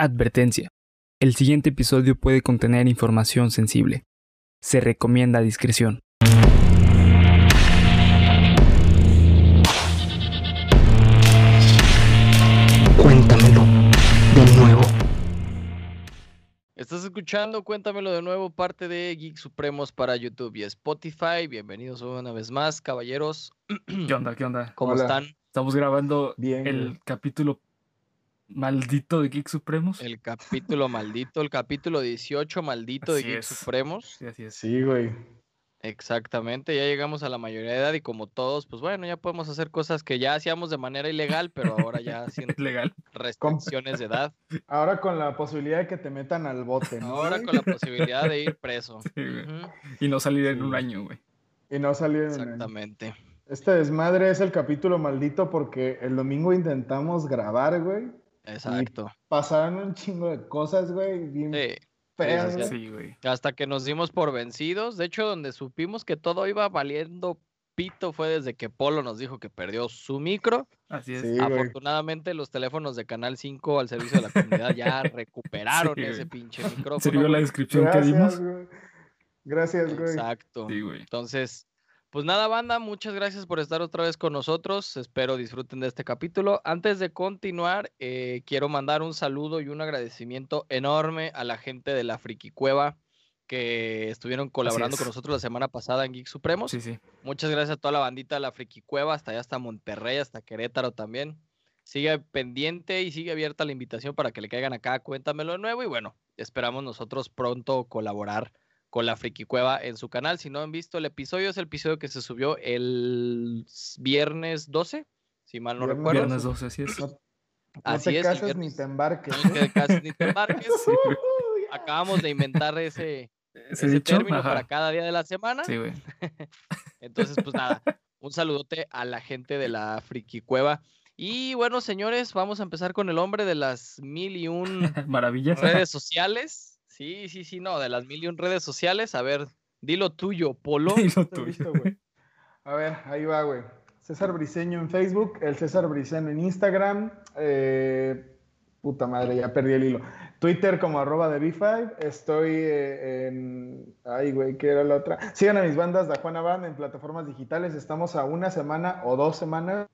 Advertencia. El siguiente episodio puede contener información sensible. Se recomienda discreción. Cuéntamelo de nuevo. Estás escuchando, cuéntamelo de nuevo, parte de Geek Supremos para YouTube y Spotify. Bienvenidos una vez más, caballeros. ¿Qué onda? ¿Qué onda? ¿Cómo Hola. están? Estamos grabando Bien, el capítulo maldito de Geek Supremos. El capítulo maldito, el capítulo 18 maldito de Geek es. Supremos. Sí, así es. Sí, güey. Exactamente, ya llegamos a la mayoría de edad y como todos, pues bueno, ya podemos hacer cosas que ya hacíamos de manera ilegal, pero ahora ya sin Es legal. restricciones de edad. Ahora con la posibilidad de que te metan al bote, ¿no? Ahora con la posibilidad de ir preso. Sí, Y no salir en un año, güey. Y no salir en el- Exactamente. Este desmadre es el capítulo maldito porque el domingo intentamos grabar, güey. Exacto. Pasaron un chingo de cosas, güey, bien Sí. feas, sí, güey. Sí, güey. Hasta que nos dimos por vencidos. De hecho, donde supimos que todo iba valiendo pito fue desde que Polo nos dijo que perdió su micro. Así es. Sí, güey. Afortunadamente, los teléfonos de Canal 5 al servicio de la comunidad ya recuperaron Sí, ese güey. pinche micrófono. ¿Sirvió la descripción que dimos? Gracias, güey. Gracias, güey. Exacto. Sí, güey. Entonces, pues nada, banda, muchas gracias por estar otra vez con nosotros. Espero disfruten de este capítulo. Antes de continuar, eh, quiero mandar un saludo y un agradecimiento enorme a la gente de la Friki Cueva que estuvieron colaborando con nosotros la semana pasada en Geek Supremos. Sí, sí. Muchas gracias a toda la bandita de la Friki Cueva, hasta allá, hasta Monterrey, hasta Querétaro también. Sigue pendiente y sigue abierta la invitación para que le caigan acá, cuéntamelo de nuevo. Y bueno, esperamos nosotros pronto colaborar con la Friki Cueva en su canal. Si no han visto el episodio, es el episodio que se subió el viernes 12, si mal no Viernes recuerdo. Viernes 12, así es. No, no Así te es, cases ni viernes. te embarques. No te cases ni te embarques. Sí. Acabamos de inventar ese, ¿Ese ese dicho? término para cada día de la semana. Sí, güey. Entonces, pues nada, un saludote a la gente de la Friki Cueva. Y bueno, señores, vamos a empezar con el hombre de las mil y un Maravillas. redes sociales. Sí, sí, sí, no, de las mil y un redes sociales. A ver, dilo tuyo, Polo. Tuyo. A ver, ahí va, güey. César Briseño en Facebook, el César Briseño en Instagram. eh, puta madre, ya perdí el hilo. Twitter como arroba de B5. Estoy eh, en. Ay, güey, ¿qué era la otra? Sigan a mis bandas de Juana Band en plataformas digitales. Estamos a una semana o dos semanas.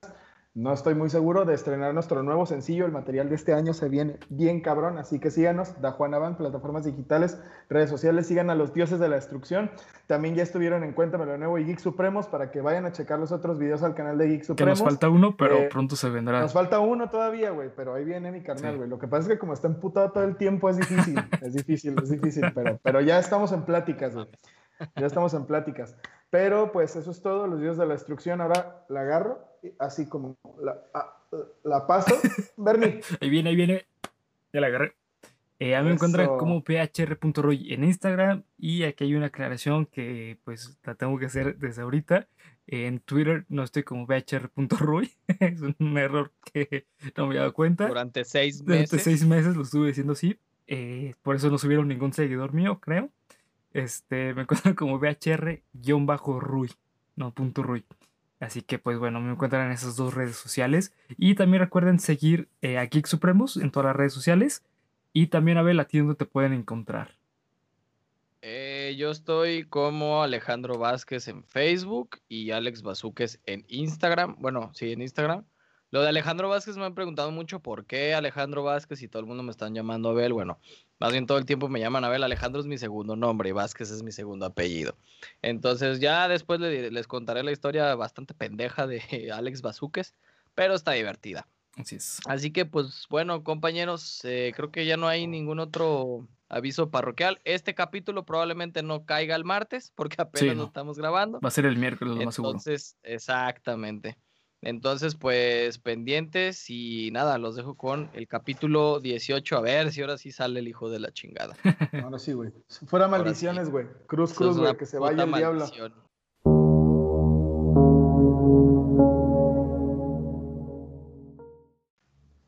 No estoy muy seguro de estrenar nuestro nuevo sencillo. El material de este año se viene bien cabrón. Así que síganos, Da Juana Band, plataformas digitales, redes sociales. Sigan a los dioses de la destrucción. También ya estuvieron en Cuéntame lo Nuevo y Geek Supremos para que vayan a checar los otros videos al canal de Geek Que Supremos. nos falta uno, pero Eh, pronto se vendrá. Nos falta uno todavía, güey, pero ahí viene mi carnal, Sí. güey. Lo que pasa es que como está emputado todo el tiempo es difícil, es difícil, es difícil, pero, pero ya estamos en pláticas, güey. Ya estamos en pláticas. Pero pues eso es todo, los dioses de la destrucción. Ahora la agarro, así como la, a- la paso. Bernie, Ahí viene, ahí viene. Ya la agarré. Eh, a mí me encuentran como phr.roy en Instagram y aquí hay una aclaración que pues la tengo que hacer desde ahorita. En Twitter no estoy como phr.roy. es un error que no me había dado cuenta. Durante seis Durante meses. seis meses lo estuve diciendo así. eh, por eso no subieron ningún seguidor mío, creo. Este, me encuentran como BHR-Ruy, no punto Ruy. Así que, pues bueno, me encuentran en esas dos redes sociales. Y también recuerden seguir eh, a Geek Supremos en todas las redes sociales. Y también a ver a ti donde te pueden encontrar. Eh, yo estoy como Alejandro Vázquez en Facebook y Alex Bazúquez en Instagram. Bueno, sí, en Instagram. Lo de Alejandro Vázquez me han preguntado mucho por qué Alejandro Vázquez y todo el mundo me están llamando Abel. Bueno, más bien todo el tiempo me llaman Abel. Alejandro es mi segundo nombre y Vázquez es mi segundo apellido. Entonces ya después les contaré la historia bastante pendeja de Alex Bazúquez, pero está divertida. Así es. Así que, pues bueno, compañeros, eh, creo que ya no hay ningún otro aviso parroquial. Este capítulo probablemente no caiga el martes porque apenas no. lo estamos grabando. Va a ser el miércoles, lo más seguro. Entonces, exactamente. Entonces, pues pendientes y nada, los dejo con el capítulo 18. A ver si ahora sí sale el hijo de la chingada. ahora sí, güey. Fuera maldiciones, güey. Cruz, cruz, es güey, que se vaya el diablo. maldición.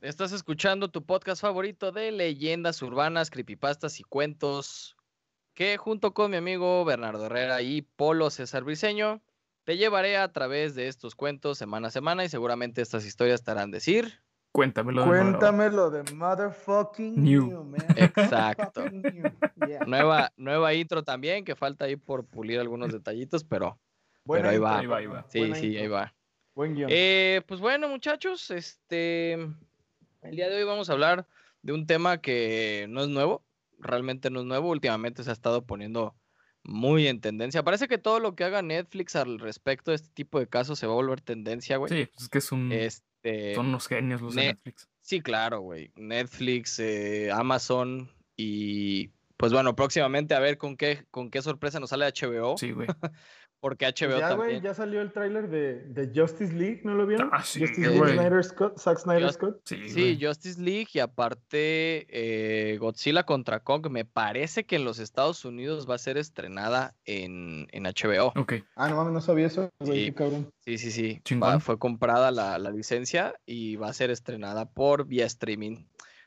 Estás escuchando tu podcast favorito de leyendas urbanas, creepypastas y cuentos, que junto con mi amigo Bernardo Herrera y Polo César Briseño, te llevaré a través de estos cuentos semana a semana y seguramente estas historias te harán decir. Cuéntamelo de nuevo. Cuéntamelo de motherfucking New. new, man. Exacto. Yeah. Nueva, nueva intro también, que falta ahí por pulir algunos detallitos, pero Buena ahí intro, va. Ahí va, ahí va. sí, Buena sí, intro. ahí va. Buen guion. Eh, pues bueno, muchachos, este, el día de hoy vamos a hablar de un tema que no es nuevo, realmente no es nuevo, últimamente se ha estado poniendo muy en tendencia. Parece que todo lo que haga Netflix al respecto de este tipo de casos se va a volver tendencia, güey. Sí, pues es que es un, Este, son unos genios los de Ne- Netflix. sí, claro, güey. Netflix, eh, Amazon y pues bueno, próximamente a ver con qué, con qué sorpresa nos sale HBO, Sí, güey. porque Pues HBO ya, también. ya salió el tráiler de, de Justice League, ¿no lo vieron? Ah, sí, Justice. League, Snyder Scott, Zack Snyder Just- Scott. Sí, Sí. Justice League y aparte eh, Godzilla contra Kong, me parece que en los Estados Unidos va a ser estrenada en, en HBO. Ok. Ah, no mames, no sabía eso, güey, Sí. qué cabrón. Sí, sí, sí. va- fue comprada la, la licencia y va a ser estrenada por vía streaming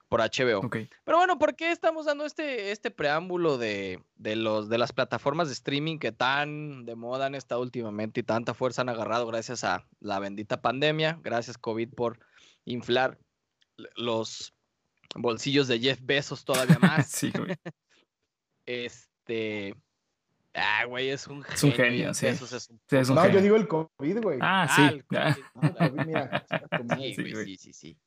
por HBO. Ok. Pero bueno, ¿por qué estamos dando este, este preámbulo de, de los, de las plataformas de streaming que tan de moda han estado últimamente y tanta fuerza han agarrado gracias a la bendita pandemia? Gracias COVID por inflar los bolsillos de Jeff Bezos todavía más. Sí, güey. Este... Ah, güey, es un genio. Es un genio, sí. Bezos es un Sí, es un No, genio. yo digo el COVID, güey. Ah, Ah, sí. el ah, COVID. Ah, COVID, mira. Sí, güey. sí, sí, sí.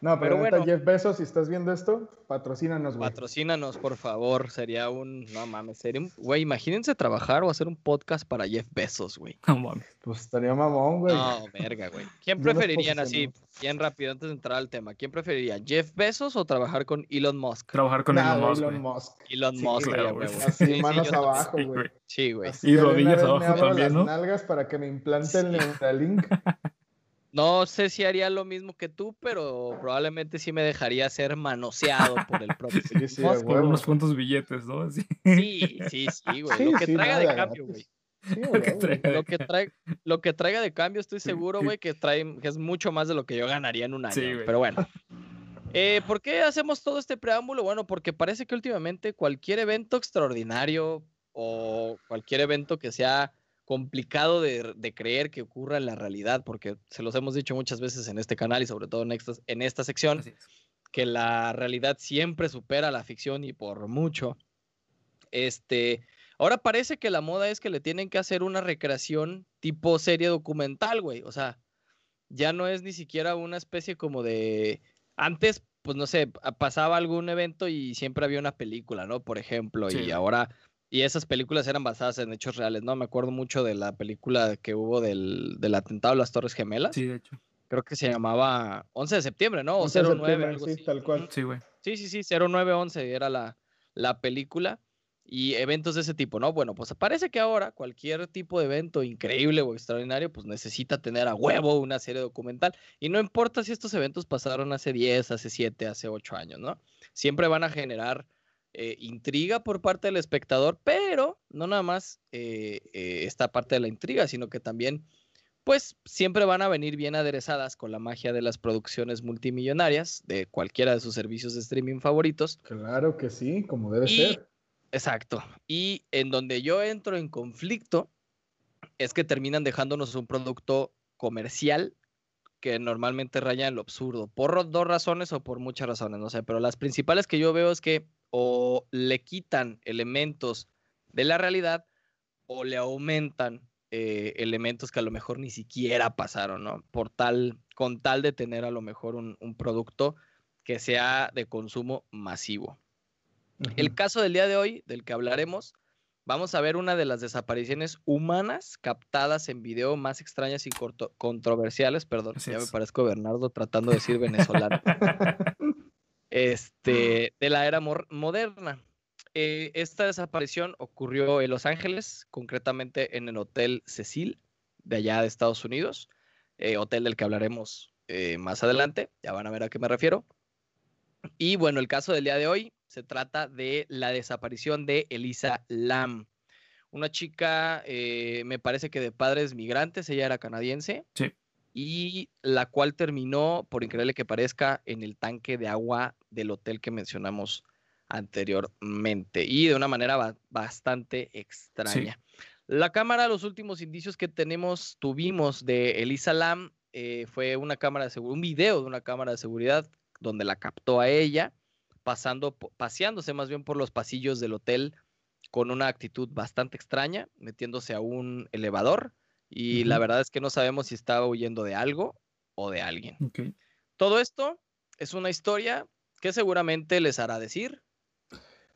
No, pero, bueno. Jeff Bezos, si estás viendo esto, patrocínanos, güey. Patrocínanos, por favor. Sería un. No mames, sería un. Güey, imagínense trabajar o hacer un podcast para Jeff Bezos, güey. No mames. Pues estaría mamón, güey. No, verga, güey. ¿Quién preferirían así, bien rápido, antes de entrar al tema? ¿Quién preferiría, Jeff Bezos o trabajar con Elon Musk? Trabajar con Nah, Elon Musk, Elon. Musk. Elon Sí, Musk, claro, güey. Así, Sí, sí, manos abajo, güey. Sí, güey. Y rodillas abajo también, las ¿no? nalgas para que me implante el Neuralink. No sé si haría lo mismo que tú, pero probablemente sí me dejaría ser manoseado por el propio Sí, sí, unos cuantos billetes, ¿no? Así. Sí, sí, sí, güey. Sí, lo que traiga nada de cambio, güey. Sí, Lo güey, que güey. traiga de Lo que, trae, lo que traiga de cambio, estoy seguro, güey, que, trae, que es mucho más de lo que yo ganaría en un año. Sí, güey. Pero bueno. Eh, ¿Por qué hacemos todo este preámbulo? Bueno, porque parece que últimamente cualquier evento extraordinario o cualquier evento que sea complicado de, de creer que ocurra en la realidad, porque se los hemos dicho muchas veces en este canal y sobre todo en esta, en esta sección, es. que la realidad siempre supera la ficción y por mucho. Este, ahora parece que la moda es que le tienen que hacer una recreación tipo serie documental, güey. O sea, ya no es ni siquiera una especie como de antes, pues no sé, pa- pasaba algún evento y siempre había una película, ¿no? Por ejemplo, Sí. y ahora y esas películas eran basadas en hechos reales, ¿no? Me acuerdo mucho de la película que hubo del, del atentado a las Torres Gemelas. Sí, de hecho. Creo que se llamaba 11 de septiembre, ¿no? O 11 de 09, septiembre, algo sí, así. tal cual. Sí, güey. Sí, sí, sí, 0911 era la, la película y eventos de ese tipo, ¿no? Bueno, pues parece que ahora cualquier tipo de evento increíble o extraordinario, pues necesita tener a huevo una serie documental. Y no importa si estos eventos pasaron hace 10, hace 7, hace 8 años, ¿no? Siempre van a generar eh, intriga por parte del espectador, pero no nada más eh, eh, esta parte de la intriga, sino que también pues siempre van a venir bien aderezadas con la magia de las producciones multimillonarias de cualquiera de sus servicios de streaming favoritos. Claro que sí, como debe Y- ser. Exacto. Y en donde yo entro en conflicto es que terminan dejándonos un producto comercial que normalmente raya en lo absurdo, por dos razones o por muchas razones, no sé, pero las principales que yo veo es que o le quitan elementos de la realidad o le aumentan eh, elementos que a lo mejor ni siquiera pasaron, ¿no? Por tal, con tal de tener a lo mejor un, un producto que sea de consumo masivo. El Ujú. caso del día de hoy, del que hablaremos, vamos a ver una de las desapariciones humanas captadas en video más extrañas y controversiales, perdón, Así ya me es. parezco Bernardo tratando de decir venezolano, este, de la era moderna. Eh, esta desaparición ocurrió en Los Ángeles, concretamente en el Hotel Cecil, de allá de Estados Unidos, eh, hotel del que hablaremos eh, más adelante, ya van a ver a qué me refiero. Y bueno, el caso del día de hoy se trata de la desaparición de Elisa Lam, una chica, me parece que de padres migrantes, ella era canadiense, Sí. Y la cual terminó, por increíble que parezca, en el tanque de agua del hotel que mencionamos anteriormente, y de una manera ba- bastante extraña. La cámara, los últimos indicios que tenemos, tuvimos de Elisa Lam, eh, fue una cámara de seguridad, un video de una cámara de seguridad donde la captó a ella pasando, paseándose más bien por los pasillos del hotel con una actitud bastante extraña, metiéndose a un elevador y la Ujú. verdad es que no sabemos si estaba huyendo de algo o de alguien. Ok. Todo esto es una historia que seguramente les hará decir.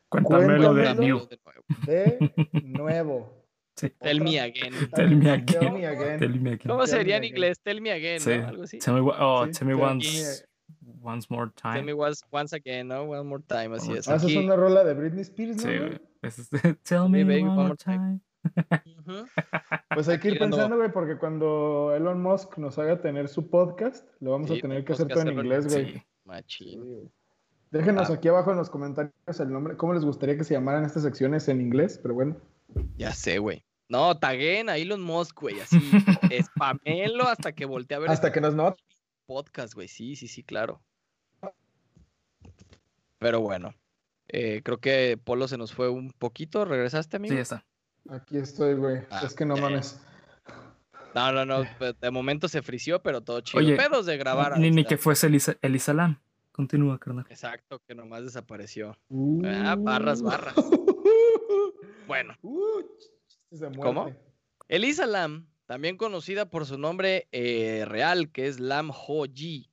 Cuéntamelo de Cuéntamelo. De nuevo. De nuevo. Sí. Tell me again. Tell me again. Tell me again. Tell me again. ¿Cómo Tell me sería en again. inglés? Tell me again, Sí. ¿no? Algo así. Tell me, oh, Sí, tell me tell me once, once more Tell time. me once, once again, ¿no? One more time, así es. Ah, esa es una rola de Britney Spears, ¿no? Sí. Es Tell me baby, one one more more time. time. Pues hay que ir pensando, güey, porque cuando Elon Musk nos haga tener su podcast, lo vamos Sí, a tener que hacer todo en hacerlo en inglés, güey. Sí. Machín. Sí. Déjenos Ah. aquí abajo en los comentarios el nombre, cómo les gustaría que se llamaran estas secciones en inglés, pero bueno. Ya sé, güey. No, taguen a Elon Musk, güey, así. Spamelo hasta que voltee a ver Hasta este que nos noten. podcast, güey. Sí, sí, sí, claro. Pero bueno, eh, creo que Polo se nos fue un poquito. ¿Regresaste, amigo? Sí, ya está. Aquí estoy, güey. Ah, es que no mames. No, no, no. pe- De momento se frició, pero todo chido. Oye, Pedos de grabar. Ni, que fuese Elisa, Elisa Lam. Continúa, carnal. Exacto, que nomás desapareció. Uh. Ah, barras, barras. Bueno. Uh, de ¿Cómo? Elisa Lam, también conocida por su nombre eh, real, que es Lam Ho Ji,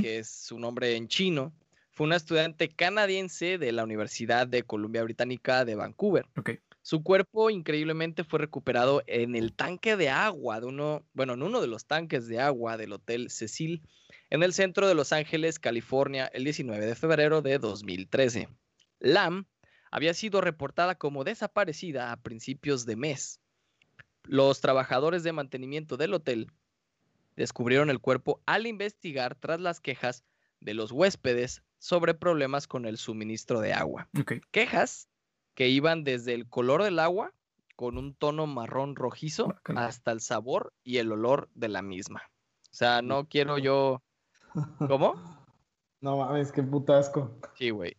que es su nombre en chino, fue una estudiante canadiense de la Universidad de Columbia Británica de Vancouver. Ok. Su cuerpo increíblemente fue recuperado en el tanque de agua de uno, bueno, en uno de los tanques de agua del Hotel Cecil en el centro de Los Ángeles, California, el 19 de febrero de 2013. Lam había sido reportada como desaparecida a principios de mes. Los trabajadores de mantenimiento del hotel descubrieron el cuerpo al investigar tras las quejas de los huéspedes sobre problemas con el suministro de agua quejas que iban desde el color del agua con un tono marrón rojizo hasta el sabor y el olor de la misma. O sea, no quiero yo... ¿Cómo? No mames, qué putasco. Sí, güey.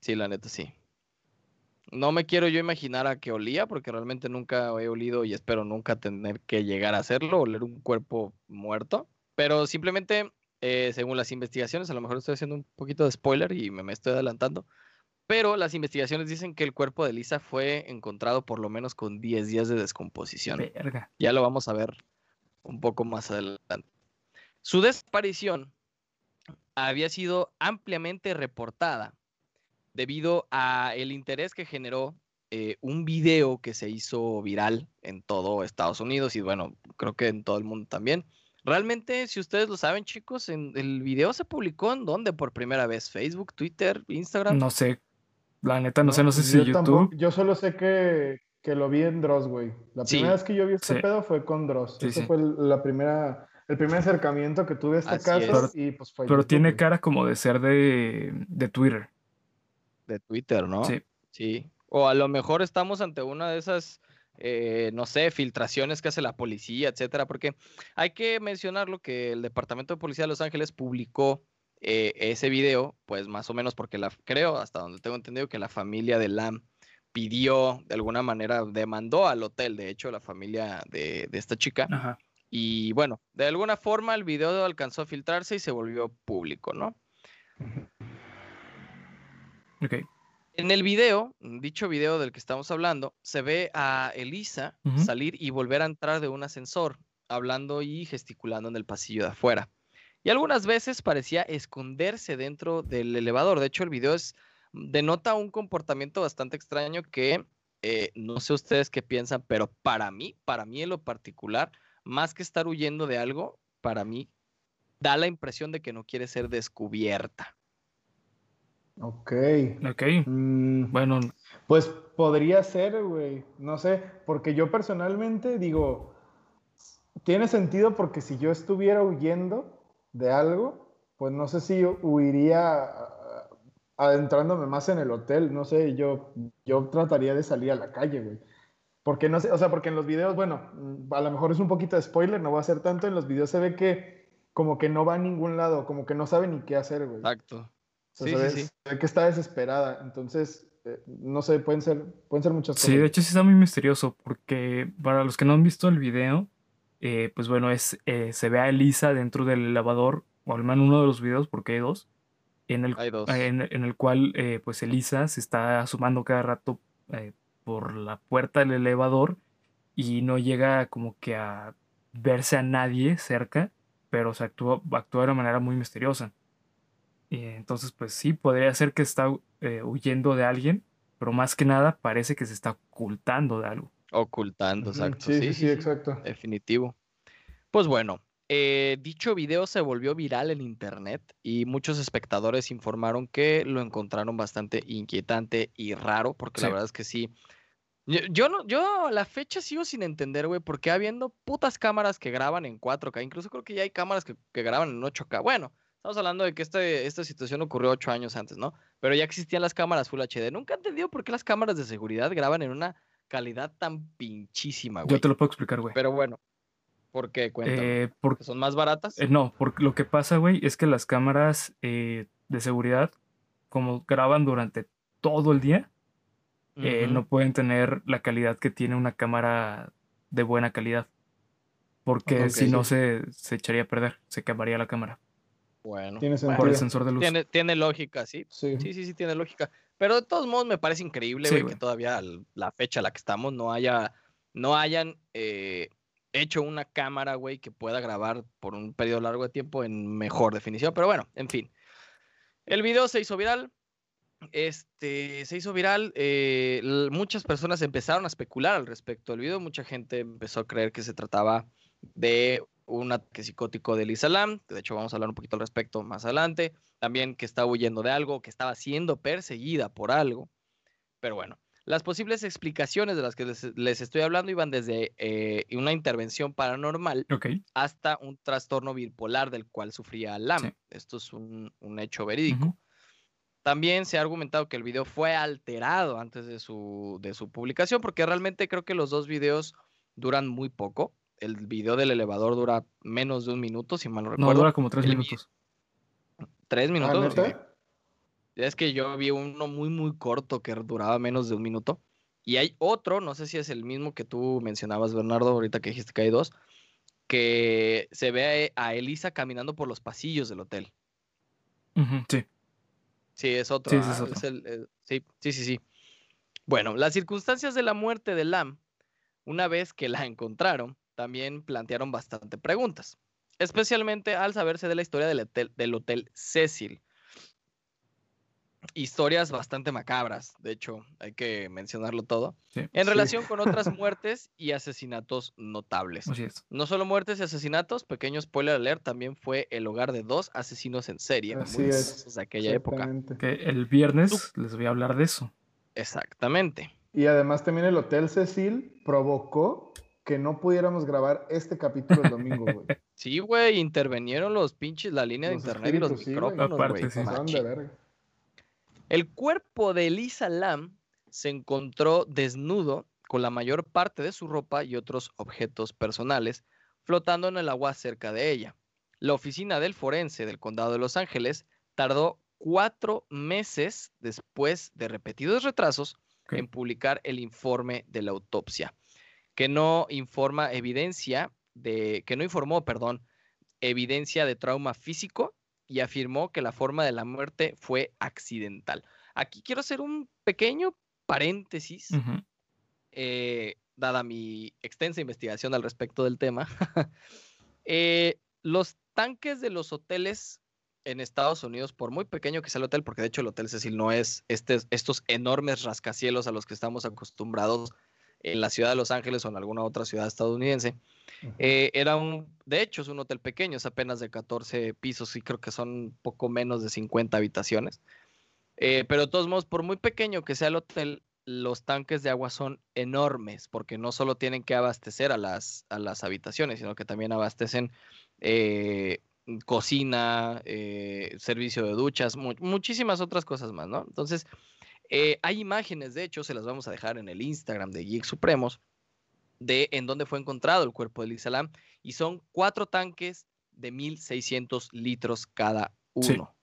Sí, la neta, sí. No me quiero yo imaginar a qué olía, porque realmente nunca he olido y espero nunca tener que llegar a hacerlo, oler un cuerpo muerto. Pero simplemente, eh, según las investigaciones, a lo mejor estoy haciendo un poquito de spoiler y me, me estoy adelantando, pero las investigaciones dicen que el cuerpo de Lisa fue encontrado por lo menos con 10 días de descomposición. Verga. Ya lo vamos a ver un poco más adelante. Su desaparición había sido ampliamente reportada debido a el interés que generó eh, un video que se hizo viral en todo Estados Unidos y bueno, creo que en todo el mundo también. Realmente, si ustedes lo saben, chicos, en el video se publicó en dónde por primera vez, Facebook, Twitter, Instagram. No sé. La neta, no sé, no sé si yo YouTube. tampoco- yo solo sé que, que lo vi en Dross, güey. La Sí. primera vez que yo vi este Sí. pedo fue con Dross. Sí, Ese sí. fue el- la primera, el primer acercamiento que tuve a este Así caso es. y pues fue Pero YouTube, tiene güey. cara como de ser de, de Twitter. de Twitter, ¿no? Sí. Sí. O a lo mejor estamos ante una de esas, eh, no sé, filtraciones que hace la policía, etcétera, porque hay que mencionarlo que el Departamento de Policía de Los Ángeles publicó eh, ese video, pues más o menos porque la, creo, hasta donde tengo entendido, que la familia de Lam pidió, de alguna manera, demandó al hotel, de hecho, la familia de, de esta chica. Ajá. Y bueno, de alguna forma el video alcanzó a filtrarse y se volvió público, ¿no? Ok. En el video, dicho video del que estamos hablando, se ve a Elisa salir y volver a entrar de un ascensor, hablando y gesticulando en el pasillo de afuera. Y algunas veces parecía esconderse dentro del elevador. De hecho, el video es, denota un comportamiento bastante extraño que eh, no sé ustedes qué piensan, pero para mí, para mí en lo particular, más que estar huyendo de algo, para mí da la impresión de que no quiere ser descubierta. Ok. Ok. Mm, Bueno, Pues podría ser, güey. No sé, porque yo personalmente digo, tiene sentido porque si yo estuviera huyendo de algo, pues no sé si yo huiría ah, adentrándome más en el hotel, no sé, yo, yo trataría de salir a la calle, güey. Porque no sé, o sea, porque en los videos, bueno, mm, a lo mejor es un poquito de spoiler, no va a ser tanto, en los videos se ve que como que no va a ningún lado, como que no sabe ni qué hacer, güey. Exacto. O sea, Sí, se, ve, sí, sí. se ve que está desesperada. Entonces, eh, no sé, pueden ser, pueden ser muchas sí, cosas. de hecho sí está muy misterioso porque para los que no han visto el video, eh, pues bueno, es, eh, se ve a Elisa dentro del elevador, o al menos uno de los videos, porque hay dos, en el, Hay dos. en, en el cual eh, pues Elisa se está asomando cada rato por la puerta del elevador y no llega como que a verse a nadie cerca, pero se actúa, actúa de una manera muy misteriosa. Y entonces, pues sí, podría ser que está huyendo de alguien, pero más que nada parece que se está ocultando de algo. Ocultando, exacto. Sí, sí, sí, exacto. Definitivo. Pues bueno, eh, dicho video se volvió viral en internet y muchos espectadores informaron que lo encontraron bastante inquietante y raro, porque la verdad es que sí. Yo, yo no, yo a la fecha sigo sin entender, güey, por qué habiendo putas cámaras que graban en 4K, incluso creo que ya hay cámaras que, que graban en 8K. Bueno, estamos hablando de que este, esta situación ocurrió 8 años antes, ¿no? Pero ya existían las cámaras Full HD. Nunca he entendido por qué las cámaras de seguridad graban en una calidad tan pinchísima, güey. Yo te lo puedo explicar, güey. Pero bueno, ¿por qué? Cuéntame. Eh, por- ¿Que son más baratas? eh, no, porque lo que pasa, güey, es que las cámaras eh, de seguridad, como graban durante todo el día, eh, no pueden tener la calidad que tiene una cámara de buena calidad. Porque si no sí. se, se echaría a perder, se quemaría la cámara Bueno, Tiene por el sensor de luz. tiene, tiene lógica, sí. Sí. Sí, sí, sí, tiene lógica. Pero de todos modos me parece increíble, güey, que todavía la fecha a la que estamos no haya, no hayan eh, hecho una cámara, güey, que pueda grabar por un periodo largo de tiempo en mejor definición. Pero bueno, en fin. El video se hizo viral. Este, se hizo viral. eh, muchas personas empezaron a especular al respecto del video. Mucha gente empezó a creer que se trataba de un ataque psicótico de Lisa Lam. De hecho, vamos a hablar un poquito al respecto más adelante. También que estaba huyendo de algo, que estaba siendo perseguida por algo. Pero bueno, las posibles explicaciones de las que les, les estoy hablando iban desde eh, una intervención paranormal hasta un trastorno bipolar del cual sufría Lam. Sí. Esto es un, un hecho verídico. También se ha argumentado que el video fue alterado antes de su, de su publicación, porque realmente creo que los dos videos duran muy poco. El video del elevador dura menos de un minuto, si mal no no, recuerdo. dura como tres el minutos. Tres Ah, minutos. ¿neta? Es que yo vi uno muy, muy corto que duraba menos de un minuto. Y hay otro, no sé si es el mismo que tú mencionabas, Bernardo, ahorita que dijiste que hay dos, que se ve a Elisa caminando por los pasillos del hotel. Sí, Sí, es otro. Sí, ese es ah, el- el- sí, sí, sí, sí. Bueno, las circunstancias de la muerte de Lam, una vez que la encontraron, también plantearon bastante preguntas, especialmente al saberse de la historia del hotel, del hotel Cecil. Historias bastante macabras, de hecho, hay que mencionarlo todo, sí, en Sí. relación con otras muertes y asesinatos notables. así es. No solo muertes y asesinatos, pequeño spoiler alert, también fue el hogar de dos asesinos en serie, Así muy es, de aquella época. Que el viernes les voy a hablar de eso. Exactamente. Y además también el Hotel Cecil provocó que no pudiéramos grabar este capítulo el domingo, güey. Sí, güey, intervinieron los pinches, la línea de internet y los sí, micrófonos, güey. sí. El cuerpo de Elisa Lam se encontró desnudo con la mayor parte de su ropa y otros objetos personales flotando en el agua cerca de ella. La oficina del forense del condado de Los Ángeles tardó cuatro meses después de repetidos retrasos en publicar el informe de la autopsia, que no informa evidencia de, que no informó, perdón, evidencia de trauma físico y afirmó que la forma de la muerte fue accidental. Aquí quiero hacer un pequeño paréntesis, eh, dada mi extensa investigación al respecto del tema. Eh, los tanques de los hoteles en Estados Unidos, por muy pequeño que sea el hotel, porque de hecho el Hotel Cecil no es este, estos enormes rascacielos a los que estamos acostumbrados en la ciudad de Los Ángeles o en alguna otra ciudad estadounidense, eh, era un, de hecho, es un hotel pequeño, es apenas de 14 pisos y creo que son poco menos de 50 habitaciones. Eh, pero de todos modos, por muy pequeño que sea el hotel, los tanques de agua son enormes, porque no solo tienen que abastecer a las, a las habitaciones, sino que también abastecen eh, cocina, eh, servicio de duchas, mu- muchísimas otras cosas más, ¿no? Entonces, eh, hay imágenes, de hecho, se las vamos a dejar en el Instagram de Geek Supremos, de en dónde fue encontrado el cuerpo de Lam, y son cuatro tanques de 1600 litros cada Sí. uno.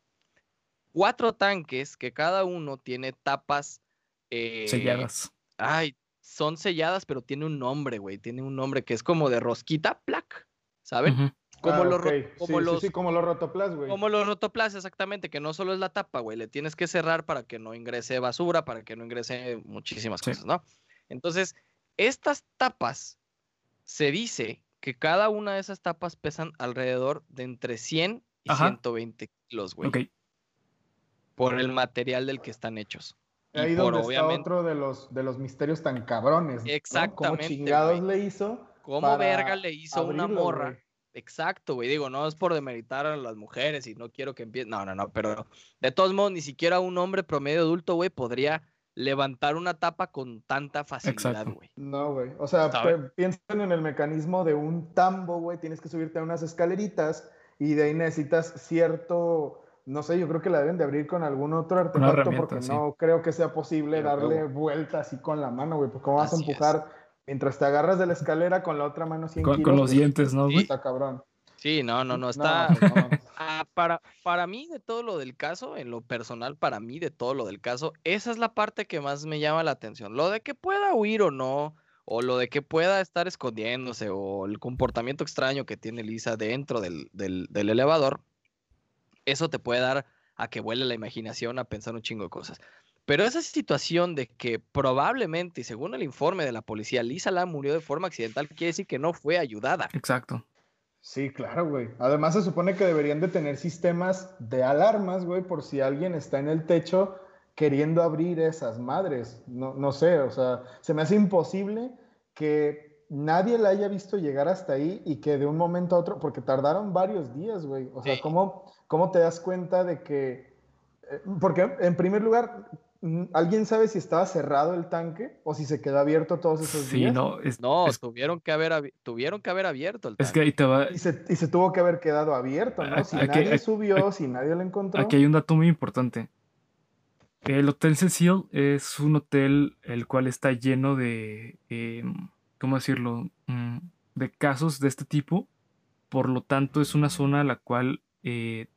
Cuatro tanques que cada uno tiene tapas. eh, Selladas. Ay, son selladas, pero tiene un nombre, güey. Tiene un nombre que es como de rosquita, plac, ¿saben? Como, Ah, los, como, sí, los, sí, como los rotoplas, güey. como los rotoplas, exactamente, que no solo es la tapa, güey. Le tienes que cerrar para que no ingrese basura, para que no ingrese muchísimas cosas, ¿no? Entonces, estas tapas, se dice que cada una de esas tapas pesan alrededor de entre 100 y Ajá. 120 kilos, güey. Ok. Por el material del que están hechos. Y Ahí por donde obviamente, está otro de los, de los misterios tan cabrones. ¿no? Exactamente, ¿Cómo chingados le hizo? ¿cómo verga le hizo una morra? Exacto, güey. Digo, no es por demeritar a las mujeres y no quiero que empiece. No, no, no, pero de todos modos, ni siquiera un hombre promedio adulto, güey, podría levantar una tapa con tanta facilidad, güey. No, güey. O sea, piensen en el mecanismo de un tambo, güey. Tienes que subirte a unas escaleritas y de ahí necesitas cierto, no sé, yo creo que la deben de abrir con algún otro artefacto porque sí. no creo que sea posible darle huevo. vuelta así con la mano, güey. Pues cómo vas a es. Mientras te agarras de la escalera con la otra mano 100 Con, kilos, con los pues, dientes, ¿no, güey? Está cabrón. Sí, no, no, no, está. no. Ah, para, para mí, de todo lo del caso, en lo personal, para mí, de todo lo del caso, esa es la parte que más me llama la atención. Lo de que pueda huir o no, o lo de que pueda estar escondiéndose, o el comportamiento extraño que tiene Lisa dentro del, del- del elevador, eso te puede dar a que vuele la imaginación a pensar un chingo de cosas. Pero esa situación de que probablemente, y según el informe de la policía, Lisa Lam murió de forma accidental, quiere decir que no fue ayudada. Exacto. Sí, claro, güey. Además se supone que deberían de tener sistemas de alarmas, güey, por si alguien está en el techo queriendo abrir esas madres. No, no sé, o sea, se me hace imposible que nadie la haya visto llegar hasta ahí y que de un momento a otro, porque tardaron varios días, güey. O sea, Sí. ¿cómo, ¿cómo te das cuenta de que... eh, Porque en primer lugar, ¿alguien sabe si estaba cerrado el tanque o si se quedó abierto todos esos Sí, días? no, es, No, es, tuvieron, que haber, tuvieron que haber abierto el es que tanque. ahí te va. Y se, y se tuvo que haber quedado abierto, ¿no? Si Aquí- nadie aquí- subió, si nadie lo encontró. Aquí hay un dato muy importante. El Hotel Cecil es un hotel el cual está lleno de, em, ¿cómo decirlo? Mm, de casos de este tipo. Por lo tanto, es una zona a la cual, eh,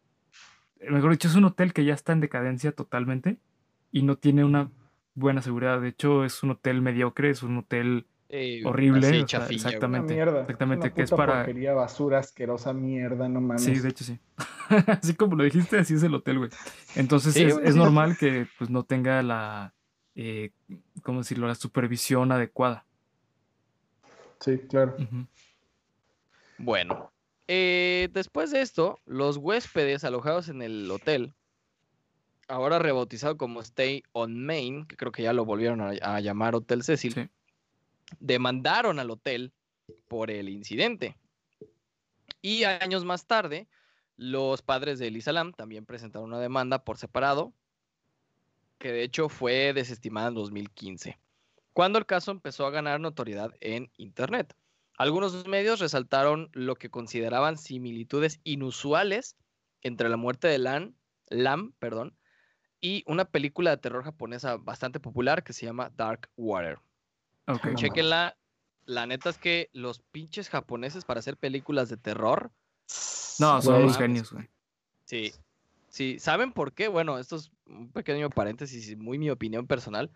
mejor dicho, es un hotel que ya está en decadencia totalmente y no tiene una buena seguridad. De hecho, es un hotel mediocre, es un hotel Eh, horrible. así, o sea, chafilla, güey. Una exactamente. mierda. exactamente, Una que es para- porquería, basura, asquerosa mierda, no mames. Sí, de hecho sí. así como lo dijiste, así es el hotel, güey. Entonces Sí, es, normal que pues no tenga la, eh, ¿cómo decirlo? La supervisión adecuada. Sí, claro. Bueno, eh, después de esto, los huéspedes alojados en el hotel, ahora rebautizado como Stay on Main, que creo que ya lo volvieron a, a llamar Hotel Cecil, Sí. demandaron al hotel por el incidente. Y años más tarde, los padres de Elisa Lam también presentaron una demanda por separado, que de hecho fue desestimada en 2015, cuando el caso empezó a ganar notoriedad en Internet. Algunos medios resaltaron lo que consideraban similitudes inusuales entre la muerte de Lam, Lam perdón, y una película de terror japonesa bastante popular que se llama Dark Water. Ok. No Chequenla. La neta es que los pinches japoneses para hacer películas de terror. No, son unos genios, güey. Sí. Sí, ¿saben por qué? Bueno, esto es un pequeño paréntesis, y muy mi opinión personal.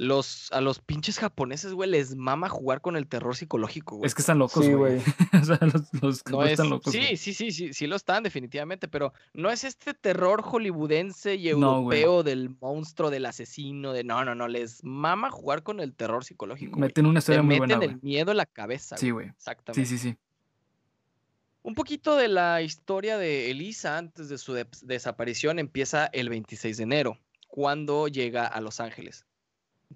Los, a los pinches japoneses, güey, les mama jugar con el terror psicológico, güey. Es que están locos, Sí, güey. güey. o sea, los, los que No es, están locos. sí, güey. sí, sí, sí, sí lo están definitivamente, pero no es este terror hollywoodense y No, europeo del monstruo, del asesino, de no, no, no, les mama jugar con el terror psicológico. güey. Meten una Te historia muy meten buena, el güey. miedo en la cabeza. Sí, güey. Exactamente. Sí, sí, sí. Un poquito de la historia de Elisa antes de su des- desaparición empieza el 26 de enero, cuando llega a Los Ángeles.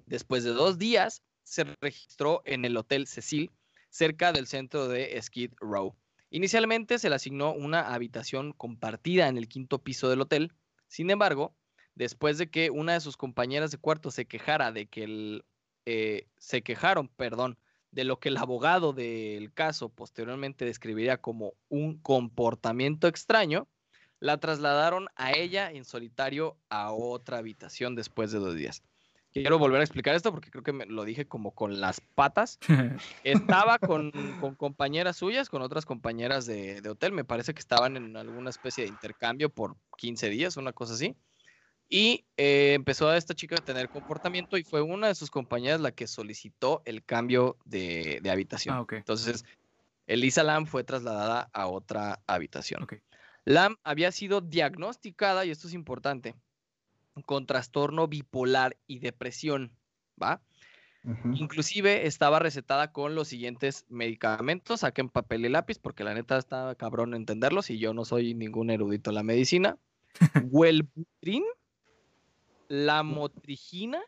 Después de dos días, se registró en el Hotel Cecil, cerca del centro de Skid Row. Inicialmente se le asignó una habitación compartida en el quinto piso del hotel. Sin embargo, después de que una de sus compañeras de cuarto se quejara de que el, eh, se quejaron, perdón, de lo que el abogado del caso posteriormente describiría como un comportamiento extraño, la trasladaron a ella en solitario a otra habitación después de dos días. Quiero volver a explicar esto porque creo que me lo dije como con las patas. Estaba con, con compañeras suyas, con otras compañeras de, de hotel. Me parece que estaban en alguna especie de intercambio por 15 días, una cosa así. Y eh, empezó a esta chica a tener comportamiento y fue una de sus compañeras la que solicitó el cambio de, de habitación. Ah. Entonces, Elisa Lam fue trasladada a otra habitación. Lam había sido diagnosticada, y esto es importante, con trastorno bipolar y depresión, ¿va? Ujú. Inclusive estaba recetada con los siguientes medicamentos. Saquen papel y lápiz porque la neta está cabrón entenderlos y yo no soy ningún erudito en la medicina. Wellbutrin, lamotrigina,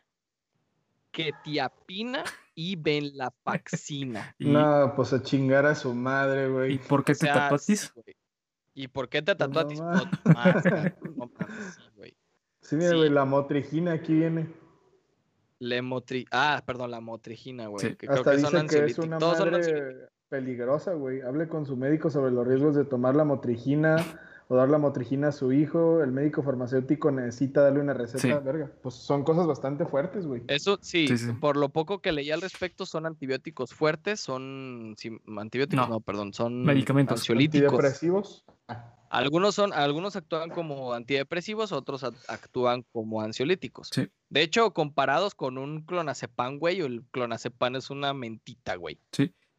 ketiapina y venlafaxina. ¿Y, No, pues a chingar a su madre, ¿y güey. por qué O te sea, tatuatis? sí, güey. ¿Y por qué te no tatuatis? No no mames, sí, mira, Sí. güey, la motrigina aquí viene. Lemotri- Ah, perdón, la motrigina, güey. Sí. que creo Hasta que son dice que es una Todos madre peligrosa, güey. Hable con su médico sobre los riesgos de tomar la motrigina o dar la motrigina a su hijo. El médico farmacéutico necesita darle una receta. Sí. Verga. Pues son cosas bastante fuertes, güey. Eso sí, Sí, sí. por lo poco que leí al respecto, son antibióticos fuertes, son sí, antibióticos, No. no, perdón, son Medicamentos. ansiolíticos. Antidepresivos. Algunos son, algunos actúan como antidepresivos, otros act- actúan como ansiolíticos. Sí. De hecho, comparados con un clonazepam, güey, el clonazepam es una mentita, güey.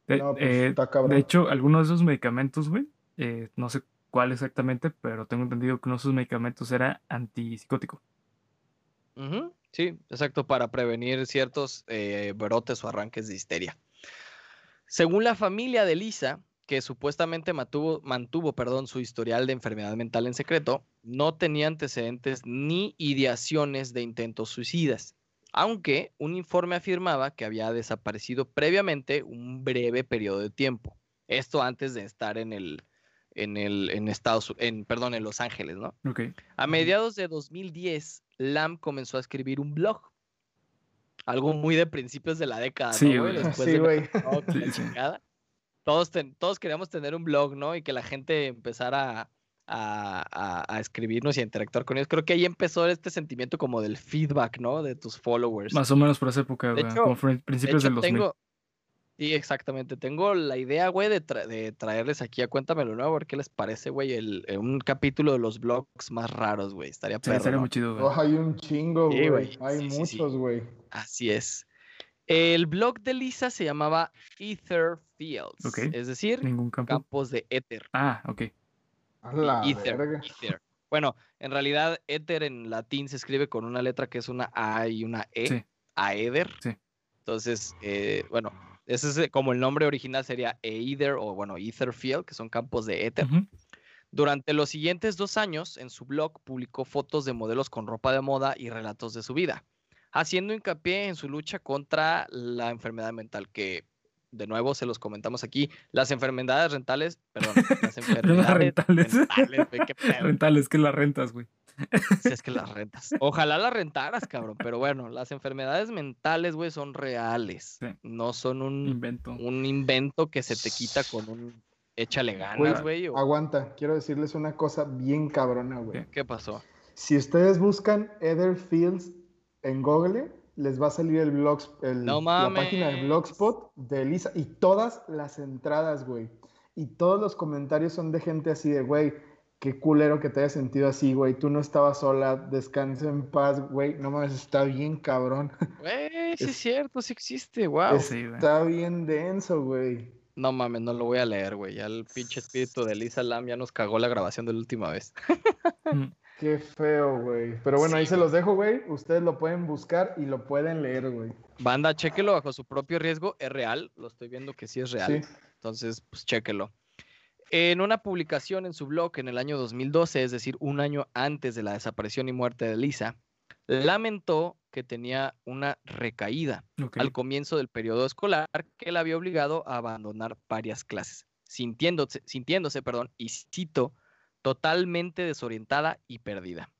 De, no, pues, eh, está cabrón. de hecho, algunos de esos medicamentos, güey, eh, no sé cuál exactamente, pero tengo entendido que uno de esos medicamentos era antipsicótico. Ujú, Sí, exacto, para prevenir ciertos eh, brotes o arranques de histeria. Según la familia de Lisa, que supuestamente mantuvo, mantuvo perdón, su historial de enfermedad mental en secreto, no tenía antecedentes ni ideaciones de intentos suicidas, aunque un informe afirmaba que había desaparecido previamente un breve periodo de tiempo. Esto antes de estar en el, en el, en Estados, en, perdón, en Los Ángeles, ¿no? Ok. A mediados de 2010, Lam comenzó a escribir un blog. Algo muy de principios de la década, Sí, ¿no, güey. Después Sí, de güey. La Sí, sí. Todos, ten- todos queríamos tener un blog, ¿no? Y que la gente empezara a, a- a escribirnos y a interactuar con ellos. Creo que ahí empezó este sentimiento como del feedback, ¿no? De tus followers. Más o menos por esa época, De güey, hecho- como fue De principios hecho, del 2000. tengo... Sí, exactamente. Tengo la idea, güey, de, tra- de traerles aquí a Cuéntamelo Nuevo, a ver qué les parece, güey, el, un capítulo de los blogs más raros, güey. Estaría Sí, perro, estaría ¿no? muy chido, güey. Oh, hay un chingo, Sí, güey. Hay Sí, sí, sí. muchos, güey. Así es. El blog de Lisa se llamaba Ether Fields, Ok. es decir, Ningún campo. campos de éter. Ah, ok. Ether, ether. Bueno, en realidad éter en latín se escribe con una letra que es una A y una E, Sí. aeder. Sí. Entonces, eh, bueno, ese es como el nombre original sería Either o bueno, Ether Field, que son campos de éter. Durante los siguientes dos años, en su blog publicó fotos de modelos con ropa de moda y relatos de su vida, haciendo hincapié en su lucha contra la enfermedad mental, que de nuevo se los comentamos aquí, las enfermedades rentales, perdón, las enfermedades rentales. mentales, güey, qué pedo. Rentales, que las rentas, güey. Si es que las rentas. Ojalá las rentaras, cabrón, pero bueno, las enfermedades mentales, güey, son reales, Sí. no son un, Invento. un invento que se te quita con un échale ganas, güey. o- Aguanta, quiero decirles una cosa bien cabrona, güey. ¿Qué? ¿Qué pasó? Si ustedes buscan Ether Fields en Google, les va a salir el blog, el- No la página de. Blogspot de Elisa y todas las entradas, güey. Y todos los comentarios son de gente así de, güey, qué culero que te hayas sentido así, güey. Tú no estabas sola, descansa en paz, güey. No mames, está bien sí Güey, sí es Es- cierto, sí existe, wow. Sí. Está bien denso, güey. No mames, no lo voy a leer, güey. Ya el pinche espíritu de Lisa Lam ya nos cagó la grabación de la última vez. Qué feo, güey. Pero bueno, ahí se los dejo, güey. Ustedes lo pueden buscar y lo pueden leer, güey. Banda, chéquelo bajo su propio riesgo. Es real, lo estoy viendo que sí es real. Sí. Entonces, pues chéquelo. En una publicación en su blog en el año 2012, es decir, un año antes de la desaparición y muerte de Lisa, lamentó que tenía una recaída al comienzo del periodo escolar que la había obligado a abandonar varias clases, sintiéndose, sintiéndose perdón, y cito, totalmente desorientada y perdida.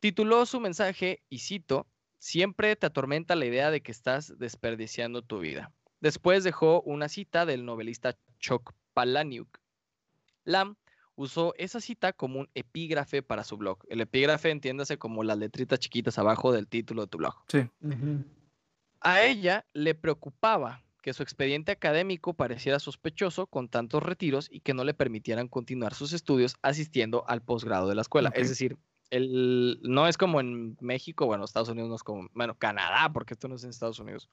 Tituló su mensaje, y cito, siempre te atormenta la idea de que estás desperdiciando tu vida. Después dejó una cita del novelista Chuck Palahniuk. Lam usó esa cita como un epígrafe para su blog. El epígrafe entiéndase como las letritas chiquitas abajo del título de tu blog. Sí. A ella le preocupaba que su expediente académico pareciera sospechoso con tantos retiros y que no le permitieran continuar sus estudios asistiendo al posgrado de la escuela. Es decir, El, no es como en México, bueno, Estados Unidos no es como, bueno, Canadá, porque esto no es en Estados Unidos.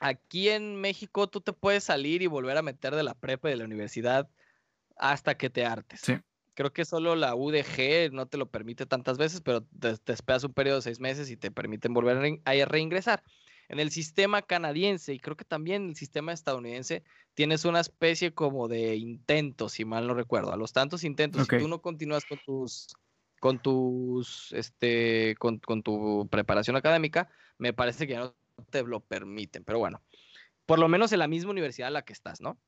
Aquí en México tú te puedes salir y volver a meter de la prepa y de la universidad hasta que te hartes. Sí. Creo que solo la UDG no te lo permite tantas veces, pero te, te esperas un periodo de seis meses y te permiten volver a reingresar. En el sistema canadiense y creo que también el sistema estadounidense tienes una especie como de intentos, si mal no recuerdo. A los tantos intentos, Ok. si tú no continúas con tus, con tus, este, con, con tu preparación académica, me parece que ya no te lo permiten. Pero bueno, por lo menos en la misma universidad en la que estás, ¿no?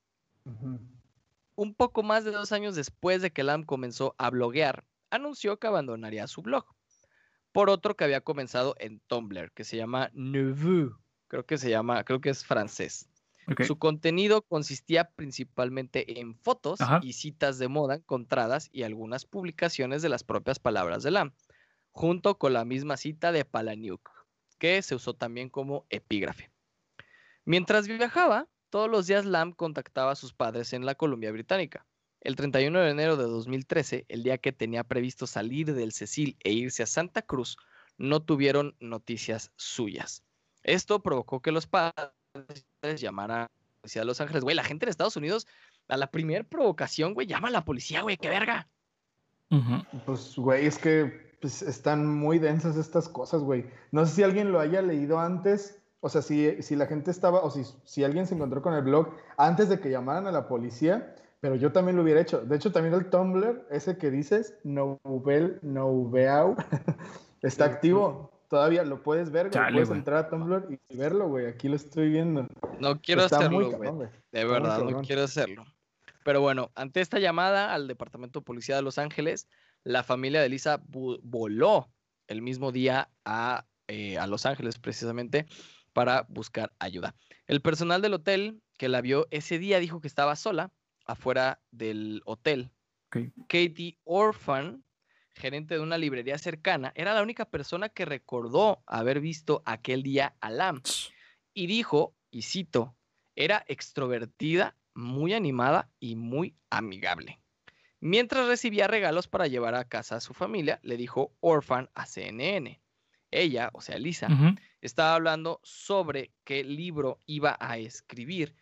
Un poco más de dos años después de que Lam comenzó a bloguear, anunció que abandonaría su blog por otro que había comenzado en Tumblr, que se llama Neveu. Creo que se llama, creo que es francés. Su contenido consistía principalmente en fotos Ajá. y citas de moda encontradas y algunas publicaciones de las propias palabras de Lam, junto con la misma cita de Palaniuk, que se usó también como epígrafe. Mientras viajaba, todos los días Lam contactaba a sus padres en la Columbia Británica. El 31 de enero de 2013, el día que tenía previsto salir del Cecil e irse a Santa Cruz, no tuvieron noticias suyas. Esto provocó que los padres llamaran a la policía de Los Ángeles. Güey, la gente en Estados Unidos, a la primera provocación, güey, llama a la policía, güey, qué verga. Pues, güey, es que pues, están muy densas estas cosas, güey. No sé si alguien lo haya leído antes, o sea, si, si la gente estaba, o si, si alguien se encontró con el blog antes de que llamaran a la policía, pero yo también lo hubiera hecho. De hecho, también el Tumblr, ese que dices, Novel, Noveau, está activo. Todavía lo puedes ver, güey. Chale, puedes güey. entrar a Tumblr y verlo, güey. Aquí lo estoy viendo. No quiero Está hacerlo, güey. cabrón, güey. De verdad, no quiero hacerlo. Pero bueno, ante esta llamada al Departamento de Policía de Los Ángeles, la familia de Lisa voló el mismo día a, eh, a Los Ángeles precisamente para buscar ayuda. El personal del hotel que la vio ese día dijo que estaba sola afuera del hotel. Ok. Katie Orphan, gerente de una librería cercana, era la única persona que recordó haber visto aquel día a Lam y dijo, y cito, era extrovertida, muy animada y muy amigable. Mientras recibía regalos para llevar a casa a su familia, le dijo Orphan a CNN. Ella, o sea, Lisa, estaba hablando sobre qué libro iba a escribir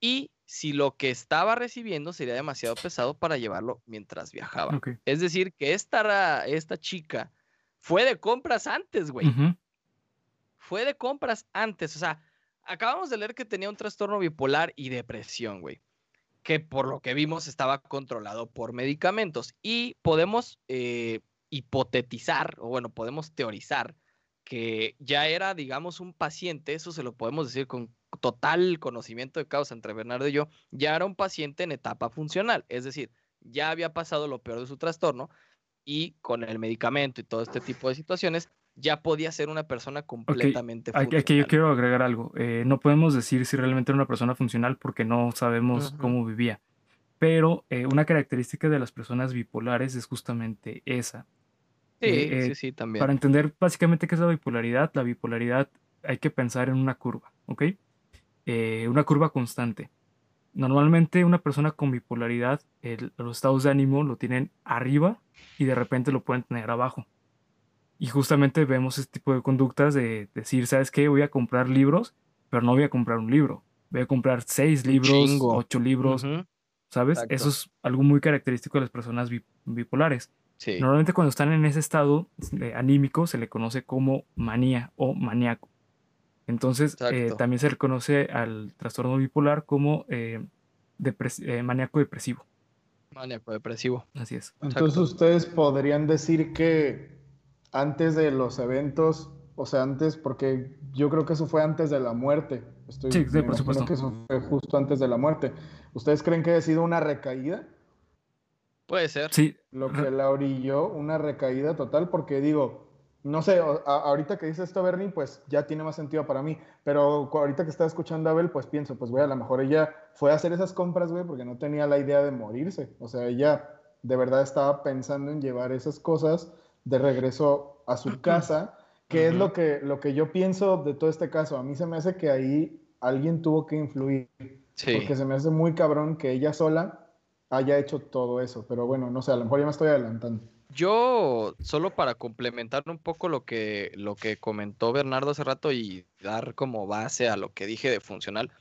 y si lo que estaba recibiendo sería demasiado pesado para llevarlo mientras viajaba. Es decir, que esta, esta chica fue de compras antes, güey fue de compras antes. O sea, acabamos de leer que tenía un trastorno bipolar y depresión, güey. Que por lo que vimos estaba controlado por medicamentos. Y podemos eh, hipotetizar, o bueno, podemos teorizar que ya era, digamos, un paciente, eso se lo podemos decir con total conocimiento de causa entre Bernardo y yo, ya era un paciente en etapa funcional. Es decir, ya había pasado lo peor de su trastorno y con el medicamento y todo este tipo de situaciones, ya podía ser una persona completamente Aquí, aquí yo funcional. quiero agregar algo. Eh, no podemos decir si realmente era una persona funcional porque no sabemos cómo vivía. Pero eh, una característica de las personas bipolares es justamente esa. Sí, eh, sí, sí, también. Para entender básicamente qué es la bipolaridad, la bipolaridad hay que pensar en una curva, ¿ok? Eh, una curva constante. Normalmente una persona con bipolaridad, el- los estados de ánimo lo tienen arriba y de repente lo pueden tener abajo. Y justamente vemos este tipo de conductas de decir, ¿sabes qué? Voy a comprar libros, pero no voy a comprar un libro. Voy a comprar seis libros, chingo. ocho libros, ¿sabes? exacto. Eso es algo muy característico de las personas bi- bipolares. Sí. Normalmente cuando están en ese estado eh, anímico se le conoce como manía o maníaco. Entonces eh, también se le conoce al trastorno bipolar como eh, depres- eh, maníaco depresivo. Maníaco depresivo. Así es. Entonces Exacto. ustedes podrían decir que antes de los eventos, o sea, antes, porque yo creo que eso fue antes de la muerte. Estoy, Sí, sí, por supuesto. que eso fue justo antes de la muerte. ¿Ustedes creen que ha sido una recaída? Puede ser. Sí, Lo que la orilló, una recaída total, porque digo, no sé, ahorita que dice esto Bernie, pues ya tiene más sentido para mí, pero ahorita que estaba escuchando a Abel, pues pienso, pues güey, a lo mejor ella fue a hacer esas compras, güey, porque no tenía la idea de morirse, o sea, ella de verdad estaba pensando en llevar esas cosas de regreso a su casa, que es lo que, lo que yo pienso de todo este caso, a mí se me hace que ahí alguien tuvo que influir, Sí. porque se me hace muy cabrón que ella sola haya hecho todo eso. Pero bueno, no sé, a lo mejor ya me estoy adelantando. Yo, solo para complementar un poco lo que, lo que comentó Bernardo hace rato y dar como base a lo que dije de funcional,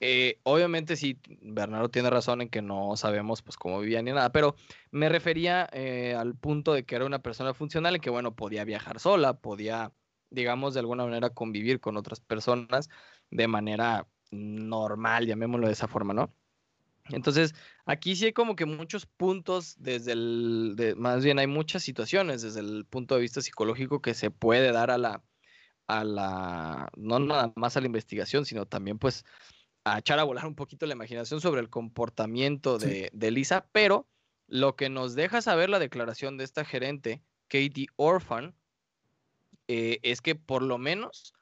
eh, obviamente sí, Bernardo tiene razón en que no sabemos pues cómo vivía ni nada, pero me refería eh, al punto de que era una persona funcional en que, bueno, podía viajar sola, podía, digamos, de alguna manera convivir con otras personas de manera normal, llamémoslo de esa forma, ¿no? Entonces, aquí sí hay como que muchos puntos desde el, de- más bien hay muchas situaciones desde el punto de vista psicológico que se puede dar a la, a la, no nada más a la investigación, sino también pues a echar a volar un poquito la imaginación sobre el comportamiento Sí. de, de Lisa, pero lo que nos deja saber la declaración de esta gerente, Katie Orphan, eh, es que por lo menos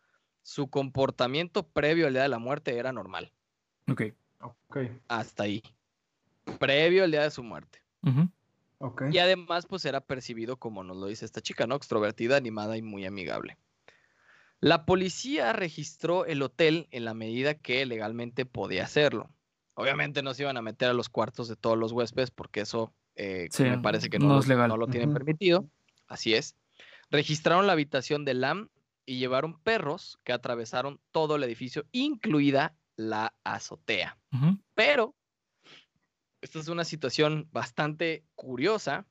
su comportamiento previo al día de la muerte era normal. Ok. Hasta ahí. Previo al día de su muerte. Y además, pues era percibido como nos lo dice esta chica, ¿no? Extrovertida, animada y muy amigable. La policía registró el hotel en la medida que legalmente podía hacerlo. Obviamente no se iban a meter a los cuartos de todos los huéspedes porque eso eh, Sí, me parece que no no, legal. no lo tienen permitido. Así es. Registraron la habitación de Lam y llevaron perros que atravesaron todo el edificio, incluida la azotea. Pero esta es una situación bastante curiosa.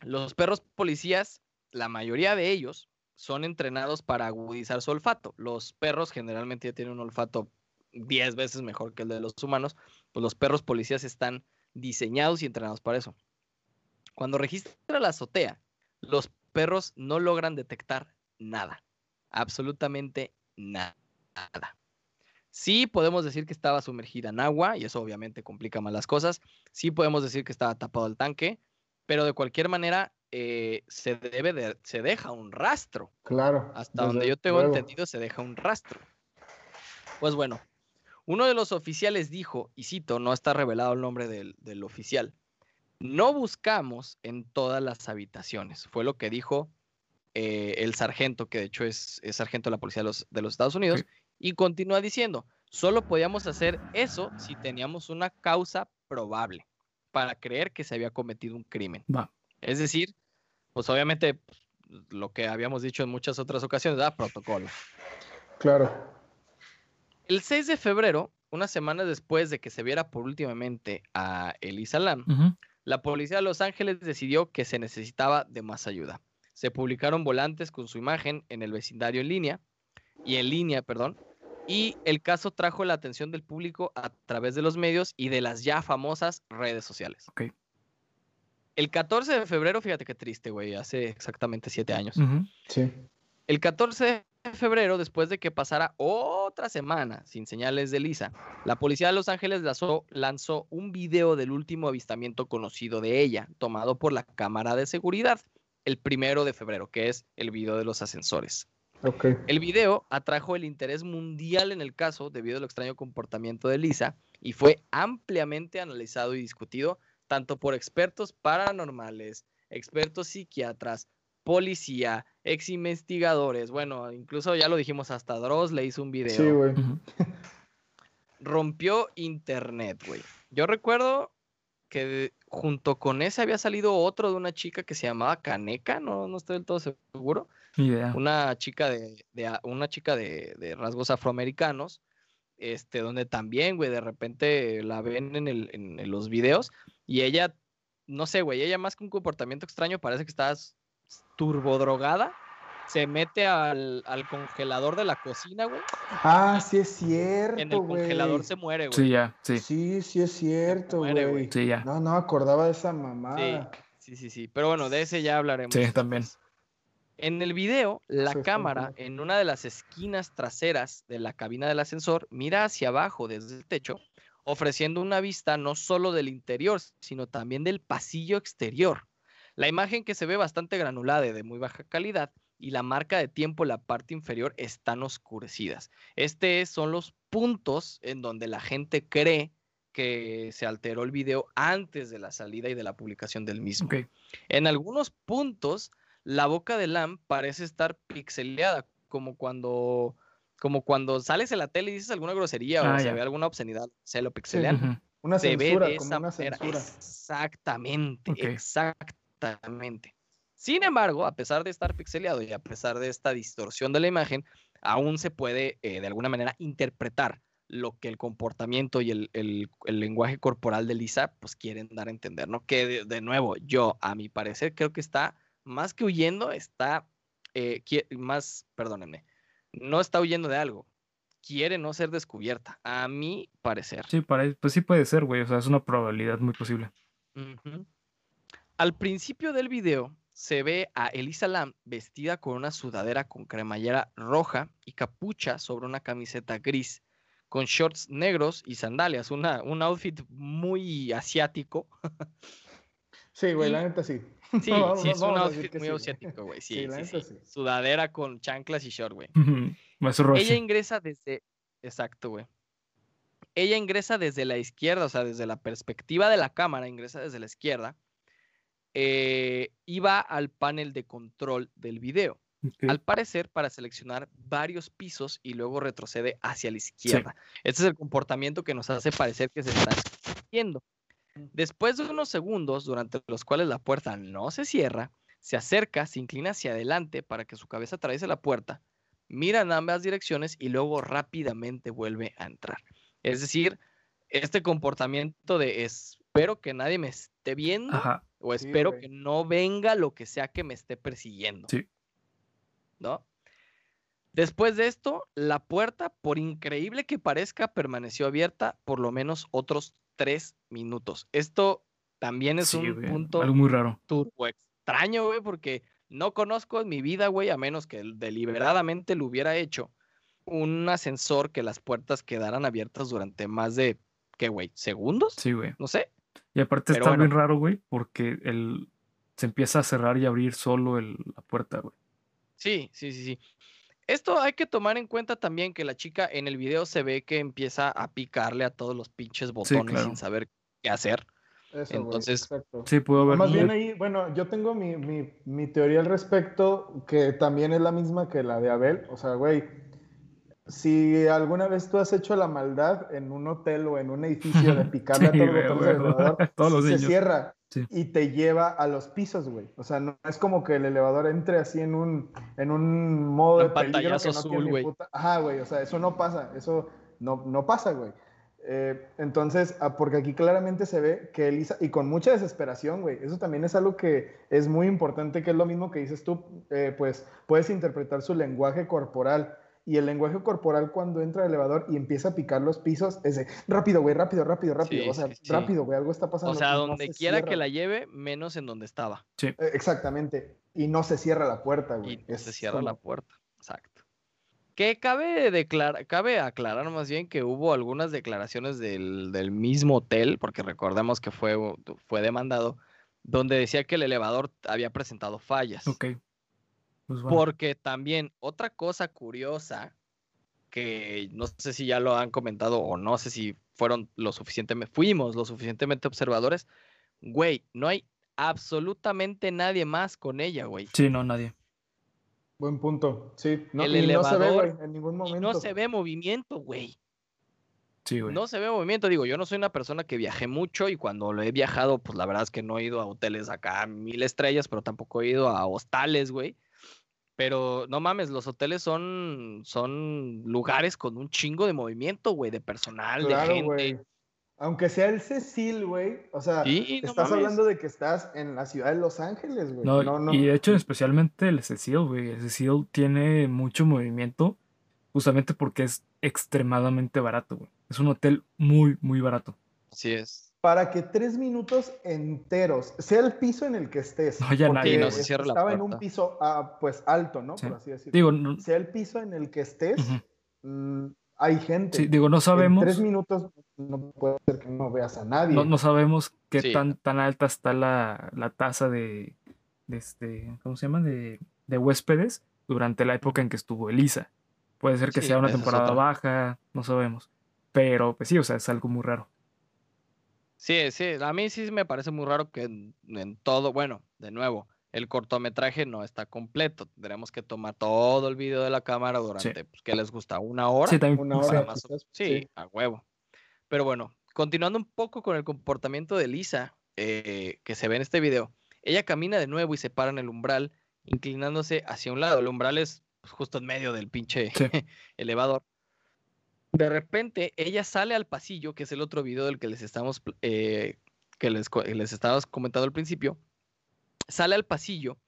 Los perros policías, la mayoría de ellos, son entrenados para agudizar su olfato. Los perros generalmente ya tienen un olfato 10 veces mejor que el de los humanos. Pues los perros policías están diseñados y entrenados para eso. Cuando registra la azotea, los perros no logran detectar nada. Absolutamente nada. Sí podemos decir que estaba sumergida en agua y eso obviamente complica más las cosas. Sí podemos decir que estaba tapado el tanque, pero de cualquier manera eh, se debe de, se deja un rastro. Claro. Hasta donde yo tengo luego. entendido se deja un rastro. Pues bueno, uno de los oficiales dijo, y cito, no está revelado el nombre del, del oficial, no buscamos en todas las habitaciones. Fue lo que dijo eh, el sargento, que de hecho es, es sargento de la policía de los, de los Estados Unidos. Y continúa diciendo, solo podíamos hacer eso si teníamos una causa probable para creer que se había cometido un crimen. Va. Es decir, pues obviamente pues, lo que habíamos dicho en muchas otras ocasiones, ¿verdad? protocolo. Claro. El 6 de febrero, una semana después de que se viera por últimamente a Elisa Lam, la policía de Los Ángeles decidió que se necesitaba de más ayuda. Se publicaron volantes con su imagen en el vecindario en línea, y en línea, perdón, y el caso trajo la atención del público a través de los medios y de las ya famosas redes sociales. Ok. El 14 de febrero, fíjate qué triste, güey, hace exactamente siete años. Sí. El 14 de febrero, después de que pasara otra semana sin señales de Lisa, la policía de Los Ángeles lanzó, lanzó un video del último avistamiento conocido de ella, tomado por la cámara de seguridad, el primero de febrero, que es el video de los ascensores. El video atrajo el interés mundial en el caso debido al extraño comportamiento de Lisa y fue ampliamente analizado y discutido tanto por expertos paranormales, expertos psiquiatras, policía, ex investigadores, bueno, incluso ya lo dijimos, hasta Dross le hizo un video. Sí, güey. Rompió internet, güey. Yo recuerdo que junto con ese había salido otro de una chica que se llamaba Caneca, no, no estoy del todo seguro. Una chica de, de una chica de, de rasgos afroamericanos, este, donde también, güey, de repente la ven en, el, en, en los videos y ella, no sé, güey, ella más que un comportamiento extraño parece que está s- turbodrogada, se mete al, al congelador de la cocina, güey, Ah, sí es cierto, en el güey. congelador se muere, güey. Sí, ya, sí. Sí, sí es cierto, muere, güey. güey. Sí, ya. No, no acordaba de esa mamada. Sí, sí, sí, pero bueno, de ese ya hablaremos. Sí, también. En el video, la Sí, cámara en una de las esquinas traseras de la cabina del ascensor mira hacia abajo desde el techo, ofreciendo una vista no solo del interior, sino también del pasillo exterior. La imagen que se ve bastante granulada y de muy baja calidad y la marca de tiempo en la parte inferior están oscurecidas. Estos son los puntos en donde la gente cree que se alteró el video antes de la salida y de la publicación del mismo. En algunos puntos, la boca de Lam parece estar pixeleada, como cuando, como cuando sales en la tele y dices alguna grosería Ah, o se ya. ve alguna obscenidad, se lo pixelean. Una Se ve censura, de como esa una manera. censura. Exactamente, exactamente. Sin embargo, a pesar de estar pixeleado y a pesar de esta distorsión de la imagen, aún se puede eh, de alguna manera interpretar lo que el comportamiento y el, el- el lenguaje corporal de Lisa pues quieren dar a entender, ¿no? Que de, de nuevo, yo a mi parecer creo que está más que huyendo, está eh, más, perdónenme, no está huyendo de algo, quiere no ser descubierta, a mi parecer. Sí, para, pues sí puede ser, güey. O sea, es una probabilidad muy posible. Al principio del video se ve a Elisa Lam vestida con una sudadera con cremallera roja y capucha sobre una camiseta gris, con shorts negros y sandalias, una, un outfit muy asiático. Sí, güey, Y- la neta sí. Sí, sí, es un outfit muy sí, asiático, güey. Sí, Sí, la sí, neta sí. sí. Sudadera con chanclas y short, güey. Más Ella Rusia. ingresa desde. Exacto, güey. Ella ingresa desde la izquierda, o sea, desde la perspectiva de la cámara, ingresa desde la izquierda. Eh, va al panel de control del video. Al parecer, para seleccionar varios pisos y luego retrocede hacia la izquierda. Este es el comportamiento que nos hace parecer que se está viendo. Después de unos segundos, durante los cuales la puerta no se cierra, se acerca, se inclina hacia adelante para que su cabeza atraviese la puerta, mira en ambas direcciones y luego rápidamente vuelve a entrar. Es decir, este comportamiento de espero que nadie me esté viendo Ajá. O Sí, espero güey. que no venga lo que sea que me esté persiguiendo. Sí. ¿No? Después de esto, la puerta, por increíble que parezca, permaneció abierta por lo menos otros tres minutos. Esto también es Sí, un güey, punto Algo muy raro. turbo extraño, güey, porque no conozco en mi vida, güey, a menos que deliberadamente lo hubiera hecho, un ascensor que las puertas quedaran abiertas durante más de, ¿qué, güey? ¿Segundos? Sí, güey. No sé. Y aparte Pero está bueno. bien raro, güey, porque el, se empieza a cerrar y abrir solo el, la puerta, güey. Sí, sí, sí, sí. Esto hay que tomar en cuenta también que la chica en el video se ve que empieza a picarle a todos los pinches botones claro. sin saber qué hacer. Eso, Entonces, exacto. Sí, pudo haber. Más bien ahí, bueno, yo tengo mi, mi, mi teoría al respecto, que también es la misma que la de Abel. O sea, güey, si alguna vez tú has hecho la maldad en un hotel o en un edificio de picarle Sí, a todos güey, los botones del güey. elevador, Todos los se niños. cierra Sí. y te lleva a los pisos, güey. O sea, no es como que el elevador entre así en un, en un modo Un de peligro que no tiene azul, ni güey. puta- Ajá, güey, o sea, eso no pasa, eso no, no pasa, güey. Eh, entonces, ah, porque aquí claramente se ve que Elisa, y con mucha desesperación, güey, eso también es algo que es muy importante, que es lo mismo que dices tú, eh, pues puedes interpretar su lenguaje corporal. Y el lenguaje corporal cuando entra al elevador y empieza a picar los pisos es de rápido, güey, rápido, rápido, rápido. Sí, o sea, sí, sí. rápido, güey, algo está pasando. O sea, no donde se quiera que la lleve, menos en donde estaba. Eh, Exactamente. Y no se cierra la puerta, güey. no Es se cierra la puerta. Exacto. Que cabe, declarar, cabe aclarar más bien que hubo algunas declaraciones del, del mismo hotel, porque recordemos que fue, fue demandado, donde decía que el elevador había presentado fallas. Ok. Pues bueno. Porque también otra cosa curiosa, que no sé si ya lo han comentado o no sé si fueron lo suficientemente, fuimos lo suficientemente observadores, güey, no hay absolutamente nadie más con ella, güey. Sí, no, nadie. Buen punto. Sí. No, El y no se ve, elevador, güey, en ningún momento. no se ve movimiento, güey. Sí, güey. No se ve movimiento. Digo, yo no soy una persona que viaje mucho y cuando lo he viajado, pues la verdad es que no he ido a hoteles acá mil estrellas, pero tampoco he ido a hostales, güey. Pero no mames, los hoteles son, son lugares con un chingo de movimiento, güey, de personal, Claro, de gente. güey. Aunque sea el Cecil, güey. O sea, Sí, no estás mames. hablando de que estás en la ciudad de Los Ángeles, güey. No, No, no. y de hecho, especialmente el Cecil, güey. El Cecil tiene mucho movimiento justamente porque es extremadamente barato, güey. Es un hotel muy, muy barato. Así es. Para que tres minutos enteros, sea el piso en el que estés. No, ya porque nadie. Cierra la Estaba en un piso, ah, pues alto, ¿no? Sí. Por así decirlo. Digo, no, sea el piso en el que estés, mm, hay gente. sí, digo, no En sabemos. tres minutos no puede ser que no veas a nadie. No, no sabemos qué Sí. tan, tan alta está la, la tasa de, de este, ¿cómo se llama? De, de huéspedes durante la época en que estuvo Elisa. Puede ser que Sí, sea una temporada baja, no sabemos. Pero pues sí, o sea, es algo muy raro. Sí, sí, a mí sí me parece muy raro que en, en todo, bueno, de nuevo, el cortometraje no está completo. Tendremos que tomar todo el video de la cámara durante, pues, ¿qué les gusta? ¿Una hora? Sí, también. Una hora, más o- Sí, a huevo. Pero bueno, continuando un poco con el comportamiento de Lisa, eh, que se ve en este video, Ella camina de nuevo y se para en el umbral, inclinándose hacia un lado. El umbral es pues, justo en medio del pinche Sí. elevador. De repente, ella sale al pasillo, que es el otro video del que les estamos, eh, que les, les estabas comentando al principio. Sale al pasillo,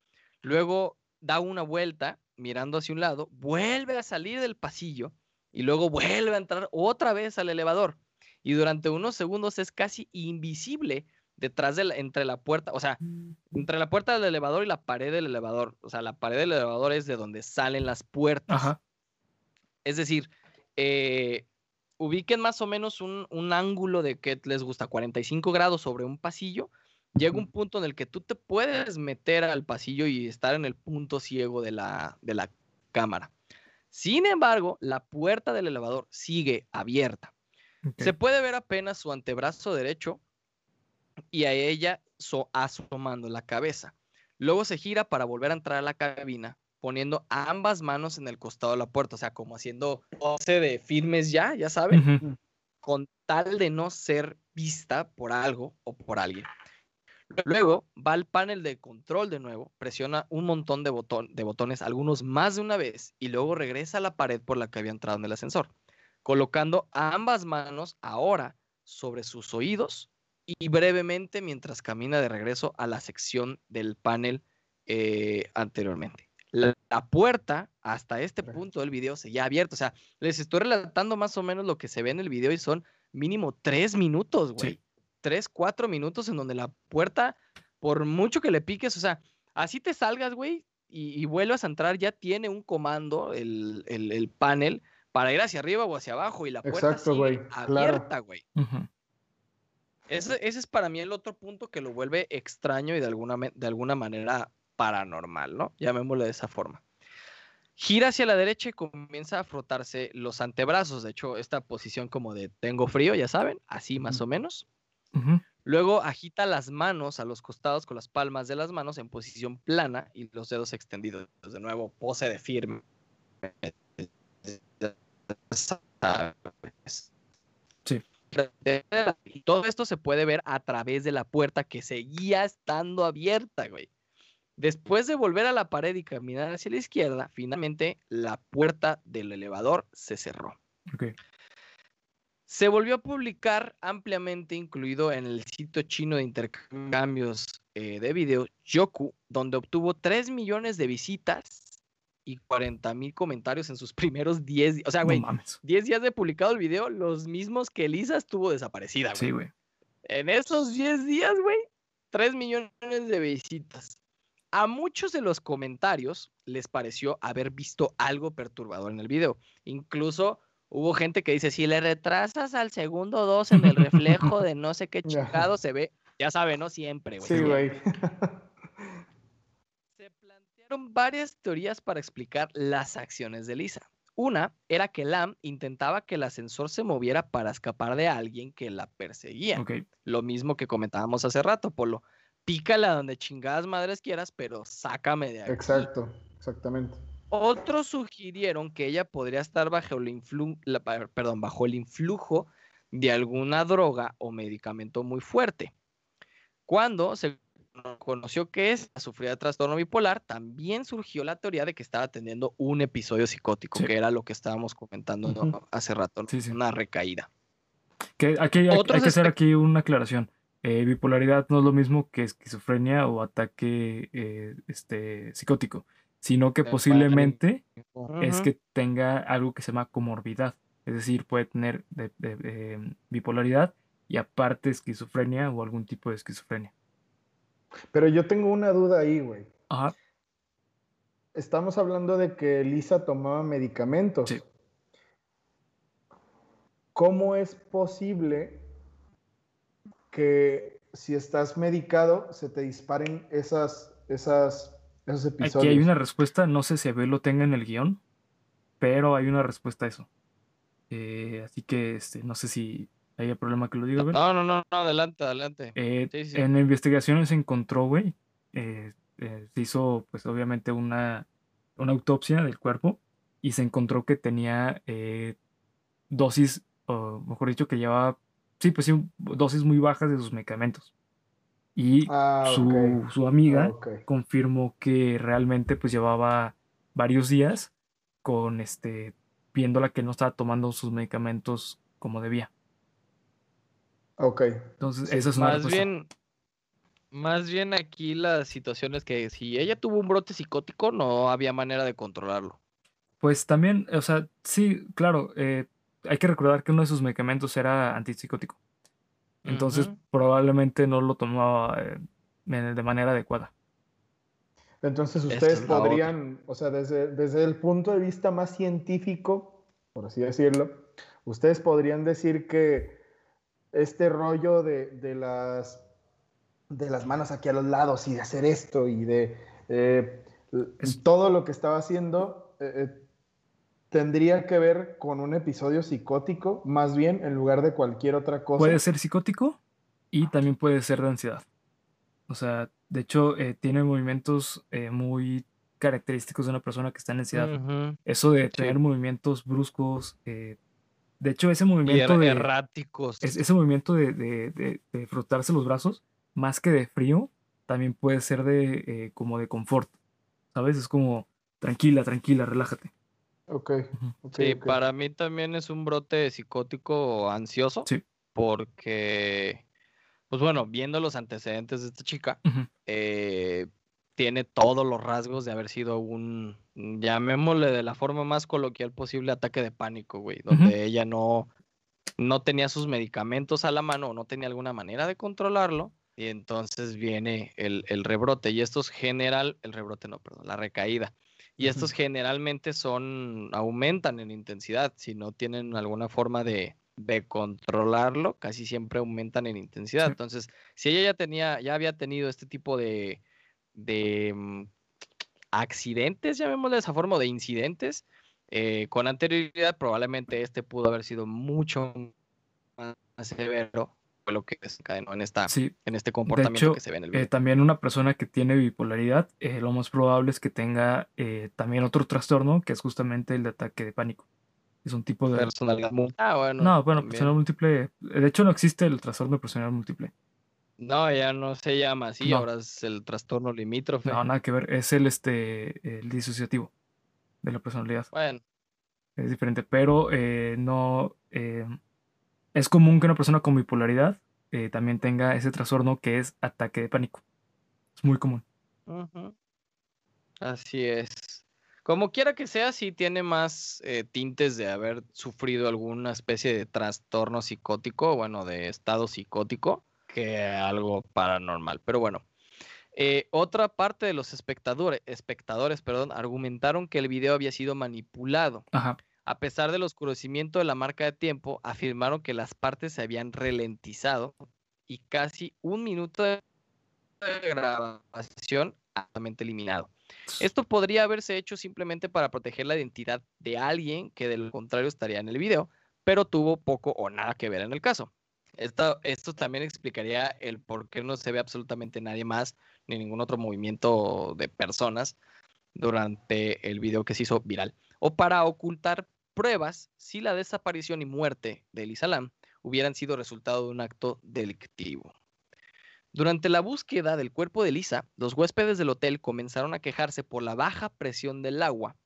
luego da una vuelta mirando hacia un lado, vuelve a salir del pasillo y luego vuelve a entrar otra vez al elevador. Y durante unos segundos es casi invisible detrás de la, entre la puerta, o sea, entre la puerta del elevador y la pared del elevador. O sea, la pared del elevador es de donde salen las puertas. Ajá. Es decir, eh, ubiquen más o menos un, un ángulo de que les gusta 45 grados sobre un pasillo. Llega un punto en el que tú te puedes meter al pasillo y estar en el punto ciego de la, de la cámara. Sin embargo, la puerta del elevador sigue abierta. Se puede ver apenas su antebrazo derecho y a ella so- asomando la cabeza. Luego se gira para volver a entrar a la cabina, poniendo ambas manos en el costado de la puerta, o sea, como haciendo pose de firmes ya, ya saben, Ujú. con tal de no ser vista por algo o por alguien. Luego va al panel de control de nuevo, presiona un montón de, botón, de botones, algunos más de una vez, y luego regresa a la pared por la que había entrado en el ascensor, colocando ambas manos ahora sobre sus oídos y brevemente mientras camina de regreso a la sección del panel eh, anteriormente. La, la puerta hasta este punto del video seguía abierta, o sea, les estoy relatando más o menos lo que se ve en el video y son mínimo tres minutos, güey. Sí. Tres, cuatro minutos en donde la puerta, por mucho que le piques, o sea, así te salgas, güey, y, y vuelvas a entrar, ya tiene un comando, el, el- el panel, para ir hacia arriba o hacia abajo, y la puerta Exacto, sigue güey, claro. abierta, güey. Ujú. Ese, ese es para mí el otro punto que lo vuelve extraño y de alguna, de alguna manera paranormal, ¿no? Llamémoslo de esa forma. Gira hacia la derecha y comienza a frotarse los antebrazos. De hecho, esta posición como de tengo frío, ya saben, así más o menos. Luego agita las manos a los costados con las palmas de las manos en posición plana y los dedos extendidos. De nuevo, pose de firme. Sí. Y todo esto se puede ver a través de la puerta que seguía estando abierta, güey. Después de volver a la pared y caminar hacia la izquierda, finalmente la puerta del elevador se cerró. Ok. Se volvió a publicar ampliamente, incluido en el sitio chino de intercambios eh, de video, Yoku, donde obtuvo 3 millones de visitas y 40 mil comentarios en sus primeros 10 días. O sea, No güey, mames. 10 días de publicado el video, los mismos que Elisa estuvo desaparecida, güey. Sí, güey. En esos 10 días, güey, 3 millones de visitas. A muchos de los comentarios les pareció haber visto algo perturbador en el video. Incluso hubo gente que dice, si le retrasas al segundo 2 en el reflejo de no sé qué chingado se ve, ya sabe, ¿no? Siempre, güey. Sí, güey. Se plantearon varias teorías para explicar las acciones de Lisa. Una era que Lam intentaba que el ascensor se moviera para escapar de alguien que la perseguía. Lo mismo que comentábamos hace rato, Polo. Pícala donde chingadas madres quieras, pero sácame de aquí. Exacto, exactamente. Otros sugirieron que ella podría estar bajo el, influ- la- pa- perdón, bajo el influjo de alguna droga o medicamento muy fuerte. Cuando se conoció que es sufría de trastorno bipolar, también surgió la teoría de que estaba teniendo un episodio psicótico, Sí. que era lo que estábamos comentando hace rato, ¿no? Sí, sí. una recaída. Que aquí hay, que hacer aquí una aclaración. Eh, bipolaridad no es lo mismo que esquizofrenia o ataque eh, este, psicótico, sino que Me posiblemente es que tenga algo que se llama comorbidad. Es decir, puede tener de- de- de, bipolaridad y aparte esquizofrenia o algún tipo de esquizofrenia. Pero yo tengo una duda ahí, güey. Ajá. Estamos hablando de que Lisa tomaba medicamentos. Sí. ¿Cómo es posible que si estás medicado se te disparen esas, esas, esos episodios? Aquí hay una respuesta, no sé si Abel lo tenga en el guion, pero hay una respuesta a eso. Eh, así que este, no sé si haya problema que lo diga, Abel. No, no, no, no, adelante, adelante. Eh, Sí, sí. En la investigación se encontró, güey, eh, eh, se hizo, pues obviamente, una, una autopsia del cuerpo y se encontró que tenía eh, dosis, o mejor dicho, que llevaba, sí, pues sí, dosis muy bajas de sus medicamentos. Y Ah, su, su amiga Ah, confirmó que realmente pues llevaba varios días con este viéndola que no estaba tomando sus medicamentos como debía. Ok. Entonces, Sí, esa es una Más respuesta. bien, más bien aquí la situación es que si ella tuvo un brote psicótico, no había manera de controlarlo. Pues también, o sea, sí, claro, eh, hay que recordar que uno de sus medicamentos era antipsicótico. Entonces, probablemente no lo tomaba eh, de manera adecuada. Entonces ustedes es la otra. podrían, o sea, desde, desde el punto de vista más científico, por así decirlo, ustedes podrían decir que este rollo de, de las, de las manos aquí a los lados y de hacer esto y de eh, Es- todo lo que estaba haciendo eh, tendría que ver con un episodio psicótico, más bien en lugar de cualquier otra cosa. Puede ser psicótico y también puede ser de ansiedad. O sea, de hecho, eh, tiene movimientos eh, muy característicos de una persona que está en ansiedad. Eso de Sí. tener movimientos bruscos. eh, de hecho, ese Y movimiento er- de, erráticos. es- ese movimiento de, de- de- de frotarse los brazos, más que de frío, también puede ser de eh, como de confort. ¿Sabes? Es como tranquila, tranquila, relájate. Ok, Sí, para mí también es un brote psicótico ansioso. Sí. Porque, pues bueno, viendo los antecedentes de esta chica, eh, tiene todos los rasgos de haber sido un, llamémosle de la forma más coloquial posible, ataque de pánico, güey, donde ella no, no tenía sus medicamentos a la mano o no tenía alguna manera de controlarlo. Y entonces viene el, el rebrote. Y estos general, el rebrote no, perdón, la recaída. Y estos generalmente son, aumentan en intensidad. Si no tienen alguna forma de, de controlarlo, casi siempre aumentan en intensidad. Sí. Entonces, si ella ya tenía, ya había tenido este tipo de, de mm, accidentes, llamémosle de esa forma, de incidentes, eh, con anterioridad, probablemente este pudo haber sido mucho más severo fue lo que desencadenó en, esta, Sí, en este comportamiento hecho, que se ve en el Eh, video. también una persona que tiene bipolaridad, eh, lo más probable es que tenga eh, también otro trastorno, que es justamente el de ataque de pánico. Es un tipo de... Personalidad mu- Ah, bueno. no, bueno, también. personalidad múltiple. De hecho, no existe el trastorno de personalidad múltiple. No, ya no se llama así, No. ahora es el trastorno limítrofe. No, nada que ver. Es el, este, el disociativo de la personalidad. Bueno, Es diferente, pero eh, no... eh, es común que una persona con bipolaridad eh, también tenga ese trastorno que es ataque de pánico. Es muy común. Así es. Como quiera que sea, sí tiene más eh, tintes de haber sufrido alguna especie de trastorno psicótico, bueno, de estado psicótico, que algo paranormal. Pero bueno, eh, otra parte de los espectadores, espectadores, perdón, argumentaron que el video había sido manipulado. Ajá. A pesar del oscurecimiento de la marca de tiempo, afirmaron que las partes se habían ralentizado y casi un minuto de grabación altamente eliminado. Esto podría haberse hecho simplemente para proteger la identidad de alguien que de lo contrario estaría en el video, pero tuvo poco o nada que ver en el caso. Esto, esto también explicaría el por qué no se ve absolutamente nadie más ni ningún otro movimiento de personas durante el video que se hizo viral. O para ocultar pruebas si la desaparición y muerte de Elisa Lam hubieran sido resultado de un acto delictivo. Durante la búsqueda del cuerpo de Lisa, los huéspedes del hotel comenzaron a quejarse por la baja presión del agua.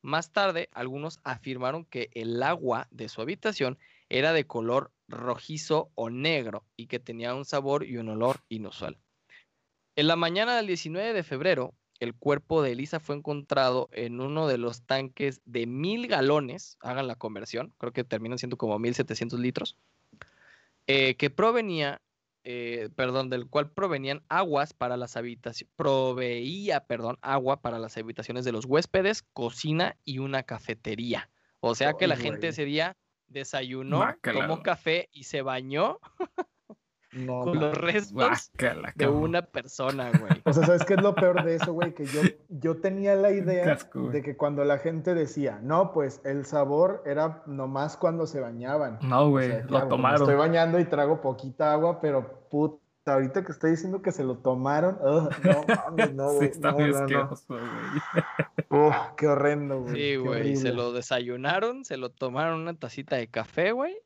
Más tarde, algunos afirmaron que el agua de su habitación era de color rojizo o negro y que tenía un sabor y un olor inusual. En la mañana del 19 de febrero, el cuerpo de Elisa fue encontrado en uno de los tanques de mil galones, hagan la conversión, creo que terminan siendo como 1700 litros, eh, que provenía, eh, perdón, del cual provenían aguas para las habitaciones, proveía, perdón, agua para las habitaciones de los huéspedes, cocina y una cafetería. O sea que la gente ese día desayunó, tomó café y se bañó No, con los restos Guácala, de una persona, güey. O sea, ¿sabes qué es lo peor de eso, güey? Que yo, yo tenía la idea de que cuando la gente decía, no, pues el sabor era nomás cuando se bañaban. No, O güey, sea, lo claro, tomaron. Estoy bañando y trago poquita agua, pero puta, ahorita que estoy diciendo que se lo tomaron, ugh, no mames, no, sí, güey, está no, muy no, güey. Qué horrendo, güey. Sí, güey, se lo desayunaron, se lo tomaron una tacita de café, güey,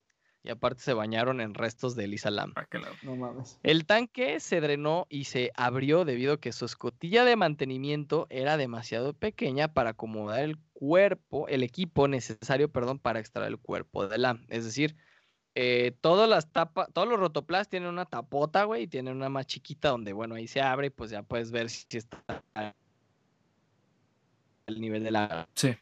Y aparte se bañaron en restos de Elisa Lam. Ah, qué lado. No mames. El tanque se drenó y se abrió debido a que su escotilla de mantenimiento era demasiado pequeña para acomodar el cuerpo, el equipo necesario, perdón, para extraer el cuerpo de Lam. Es decir, eh, todas las tapas, todos los rotoplas tienen una tapota, güey, y tienen una más chiquita donde, bueno, ahí se abre y pues ya puedes ver si está al nivel de la Sí.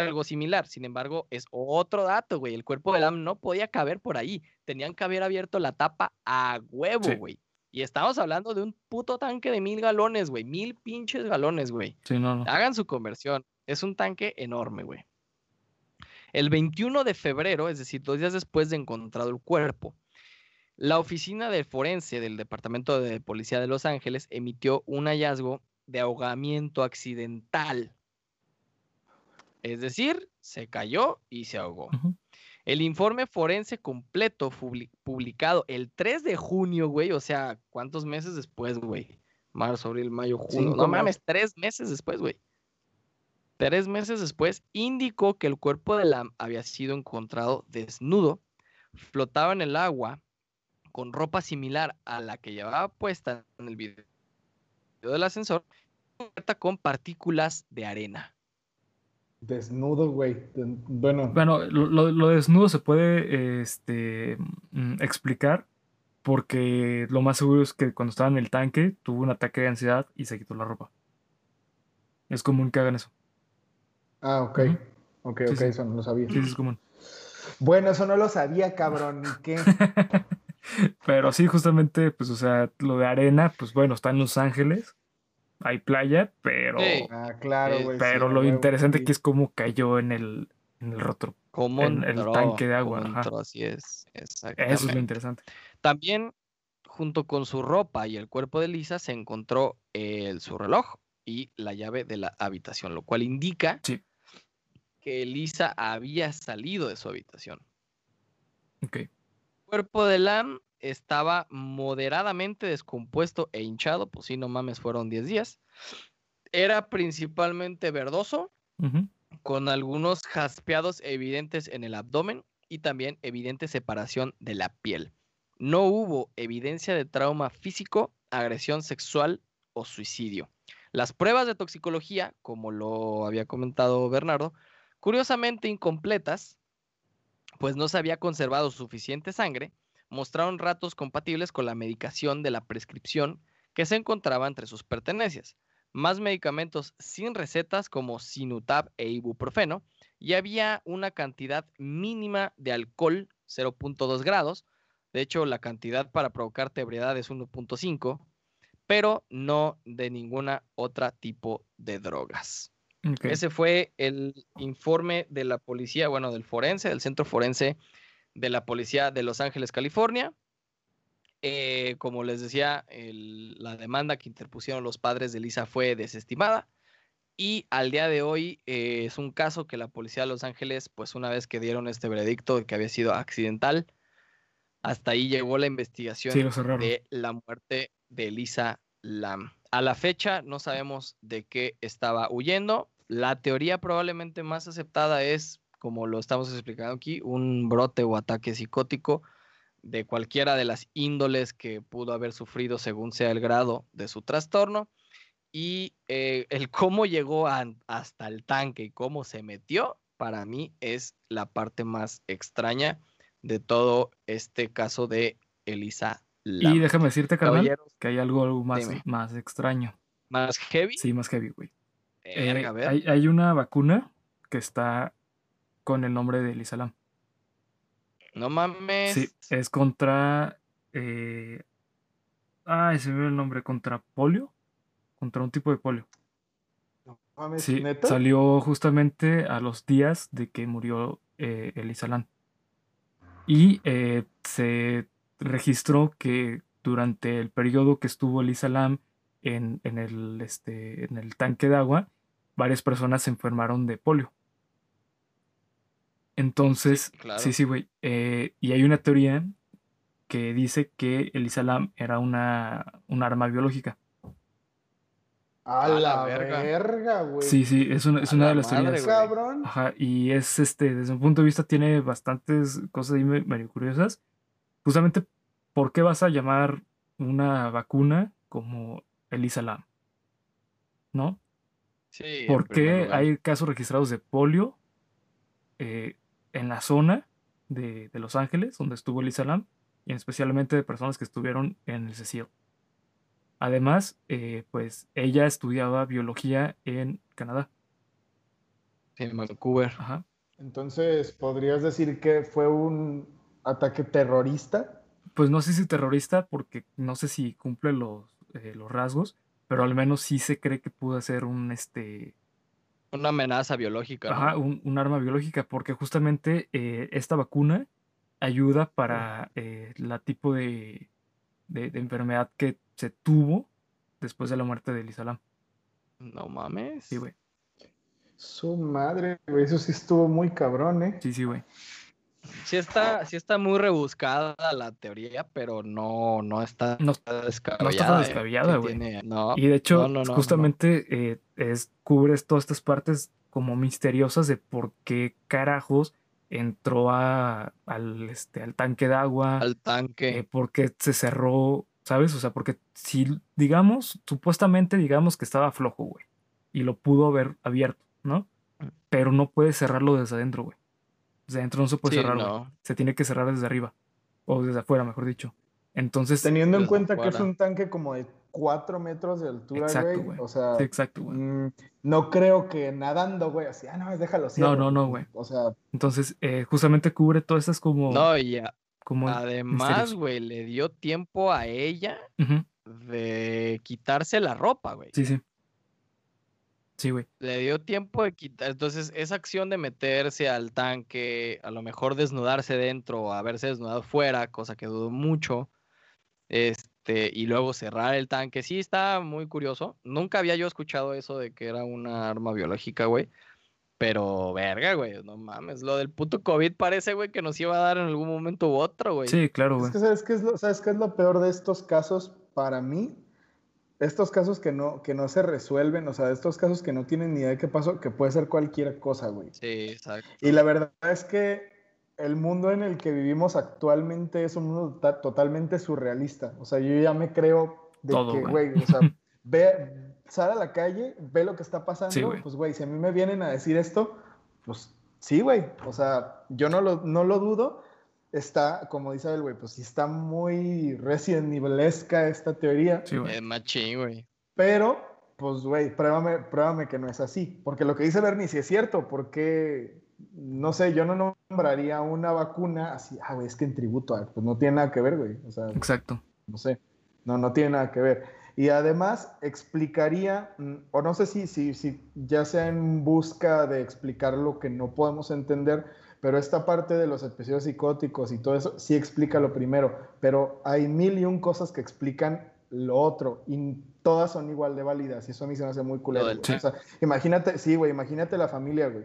Algo similar. Sin embargo, es otro dato, güey. El cuerpo de Lam no podía caber por ahí. Tenían que haber abierto la tapa a huevo, Sí. güey. Y estamos hablando de un puto tanque de mil galones, güey. Mil pinches galones, güey. Sí, no, no. Hagan su conversión. Es un tanque enorme, güey. El 21 de febrero, es decir, dos días después de encontrado el cuerpo, la oficina del forense del Departamento de Policía de Los Ángeles emitió un hallazgo de ahogamiento accidental. Es decir, se cayó y se ahogó. El informe forense completo publi- publicado el 3 de junio, güey, o sea, ¿cuántos meses después, güey? Marzo, abril, mayo, junio. Cinco No mames, tres meses después, güey. Tres meses después indicó que el cuerpo de Lam había sido encontrado desnudo, flotaba en el agua, con ropa similar a la que llevaba puesta en el video del ascensor, cubierta con partículas de arena. Desnudo, güey. Bueno, Bueno, lo, lo- desnudo se puede este, mm, explicar porque lo más seguro es que cuando estaba en el tanque tuvo un ataque de ansiedad y se quitó la ropa. Es común que hagan eso. ah, ok. Ok, Sí, ok, sí. eso no lo sabía. Sí, sí, es común. Bueno, eso no lo sabía, cabrón. ¿Y qué? Pero sí, justamente, pues, o sea, lo de arena, pues bueno, está en Los Ángeles, hay playa, pero, Sí. Ah, claro, Eh, güey. pero sí, lo interesante sí. aquí es cómo cayó en el, en el rotro. ¿Cómo En el entró? tanque de agua, ¿Cómo ajá. entró? Así es. Eso es Exactamente. lo interesante. También, junto con su ropa y el cuerpo de Lisa, se encontró el- su reloj y la llave de la habitación, lo cual indica Sí. que Lisa había salido de su habitación. Ok. El cuerpo de Lam estaba moderadamente descompuesto e hinchado, pues sí, no mames, fueron 10 días. Era principalmente verdoso, con algunos jaspeados evidentes en el abdomen y también evidente separación de la piel. No hubo evidencia de trauma físico, agresión sexual o suicidio. Las pruebas de toxicología, como lo había comentado Bernardo, curiosamente incompletas, pues no se había conservado suficiente sangre, mostraron ratos compatibles con la medicación de la prescripción que se encontraba entre sus pertenencias más medicamentos sin recetas como Sinutab e ibuprofeno y había una cantidad mínima de alcohol 0.2 grados. De hecho, la cantidad para provocarte ebriedad es 1.5, pero no de ninguna otra tipo de drogas. Ese fue el informe de la policía, bueno, del forense, del centro forense de la policía de Los Ángeles, California. Eh, como les decía, el- la demanda que interpusieron los padres de Lisa fue desestimada y al día de hoy eh, es un caso que la policía de Los Ángeles, pues una vez que dieron este veredicto de que había sido accidental, hasta ahí llegó la investigación Sí, de la muerte de Lisa Lam. A la fecha no sabemos de qué estaba huyendo. La teoría probablemente más aceptada es, como lo estamos explicando aquí, un brote o ataque psicótico de cualquiera de las índoles que pudo haber sufrido según sea el grado de su trastorno. Y eh, el cómo llegó a- hasta el tanque y cómo se metió, para mí es la parte más extraña de todo este caso de Elisa Lam. Y déjame decirte, carnal, que hay algo, algo más, Dime. más extraño. más heavy. Sí, más heavy, güey. Eh, hay, hay una vacuna que está con el nombre de Elisalam. No mames. Sí, es contra. Eh... Ay, se me ve el nombre. Contra polio. Contra un tipo de polio. No mames, Sí, ¿neta? salió justamente a los días de que murió eh, Lam. Y eh, se registró que durante el periodo que estuvo Elisa Lam en, en el, este, en el tanque de agua, varias personas se enfermaron de polio. Entonces, Sí, claro. sí, sí, güey. eh, y hay una teoría que dice que Elisa Lam era una, un arma biológica. A A la la verga. güey. Sí, sí, es una, es una la de las madre, teorías. Cabrón. Ajá, y es este, desde un punto de vista, tiene bastantes cosas ahí me- medio curiosas. Justamente, ¿por qué vas a llamar una vacuna como Elisa Lam? ¿No? Sí, ¿Por qué hay casos registrados de polio eh, en la zona de, de Los Ángeles, donde estuvo Elisa Lam, y especialmente de personas que estuvieron en el CECIO? Además, eh, pues ella estudiaba biología en Canadá. En Vancouver. Ajá. Entonces, ¿podrías decir que fue un ataque terrorista? Pues no sé si terrorista, porque no sé si cumple los, eh, los rasgos, pero al menos sí se cree que pudo ser un, este, Una amenaza biológica, ¿no? ajá, un, un arma biológica, porque justamente eh, esta vacuna ayuda para eh, la tipo de, de, de enfermedad que se tuvo después de la muerte de Elisa Lam. No mames. Sí, güey. Su madre, güey. Eso sí estuvo muy cabrón, ¿eh? Sí, sí, güey. Sí está, sí está muy rebuscada la teoría, pero no, no está No- descabellada. tan ¿eh? descabellada, Sí güey. No, Y de hecho, no, no, no, no. justamente eh, es, cubres todas estas partes como misteriosas de por qué carajos entró a, al, este, al tanque de agua, al eh, tanque. por qué se cerró, ¿sabes? O sea, porque si, digamos, supuestamente digamos que estaba flojo, güey, y lo pudo haber abierto, ¿no? Mm. Pero no puede cerrarlo desde adentro, güey. Desde adentro no se puede Sí, cerrar, güey. no. Se tiene que cerrar desde arriba, o desde afuera, mejor dicho. Entonces, Teniendo en cuenta que es un tanque como de 4 metros de altura, Exacto, güey. güey. O sea, sí, exacto, güey. mm, no creo que nadando, güey, así, ah, no, déjalo No, cierro". no, no, güey. O sea, Entonces, eh, justamente cubre todas estas como... No, y a- como además, misterios. güey, le dio tiempo a ella de quitarse la ropa, güey. Sí, sí. Sí, güey. Le dio tiempo de quitar. Entonces, esa acción de meterse al tanque, a lo mejor desnudarse dentro o haberse desnudado fuera, cosa que dudo mucho. Este, y luego cerrar el tanque. Sí, está muy curioso. Nunca había yo escuchado eso de que era una arma biológica, güey. Pero, verga, güey, no mames. Lo del puto COVID parece, güey, que nos iba a dar en algún momento u otro, güey. Sí, claro, es güey. que ¿sabes qué es lo, ¿sabes qué es lo peor de estos casos para mí? Estos casos que no, que no se resuelven, o sea, estos casos que no tienen ni idea de qué pasó, que puede ser cualquier cosa, güey. Sí, exacto. Y la verdad es que el mundo en el que vivimos actualmente es un mundo ta- totalmente surrealista. O sea, yo ya me creo de Todo, que, güey. güey, o sea, ve, sal a la calle, ve lo que está pasando, Sí, güey. pues, güey, si a mí me vienen a decir esto, pues sí, güey. O sea, yo no lo, no lo dudo. Está, como dice el güey, pues sí está muy Resident Evilesca esta teoría. Sí, güey. Es machín, güey. Pero, pues, güey, pruébame, pruébame que no es así. Porque lo que dice Bernie sí es cierto, porque, no sé, yo no nombraría una vacuna así, ah, güey, es que en tributo, a- pues no tiene nada que ver, güey. O sea, Exacto. no sé, no, no tiene nada que ver. Y además explicaría, o no sé si, si, si ya sea en busca de explicar lo que no podemos entender, pero esta parte de los episodios psicóticos y todo eso sí explica lo primero, pero hay mil y un cosas que explican lo otro y todas son igual de válidas y eso a mí se me hace muy culero. O sea, imagínate, sí, güey, imagínate la familia, güey.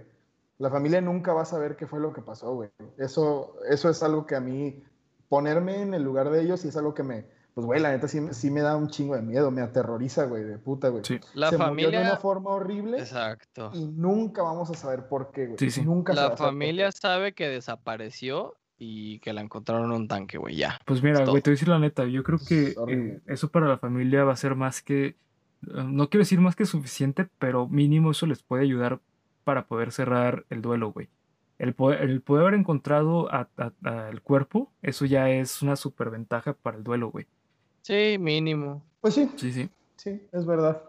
La familia nunca va a saber qué fue lo que pasó, güey. Eso, eso es algo que a mí, ponerme en el lugar de ellos, y es algo que me, pues, güey, la neta sí, me- sí me da un chingo de miedo, me aterroriza, güey, de puta, güey. Sí. La Se murió de familia. una forma horrible Exacto. y nunca vamos a saber por qué, güey. Sí, sí. Nunca La familia sabe que desapareció y que la encontraron en un tanque, güey, ya. Pues mira, güey, te voy a decir la neta, yo creo Es que eh, eso para la familia va a ser más que, eh, no quiero decir más que suficiente, pero mínimo eso les puede ayudar para poder cerrar el duelo, güey. El poder, el poder haber encontrado a- a- a el cuerpo, eso ya es una superventaja para el duelo, güey. Sí, mínimo. Pues sí, Sí, sí. sí, es verdad.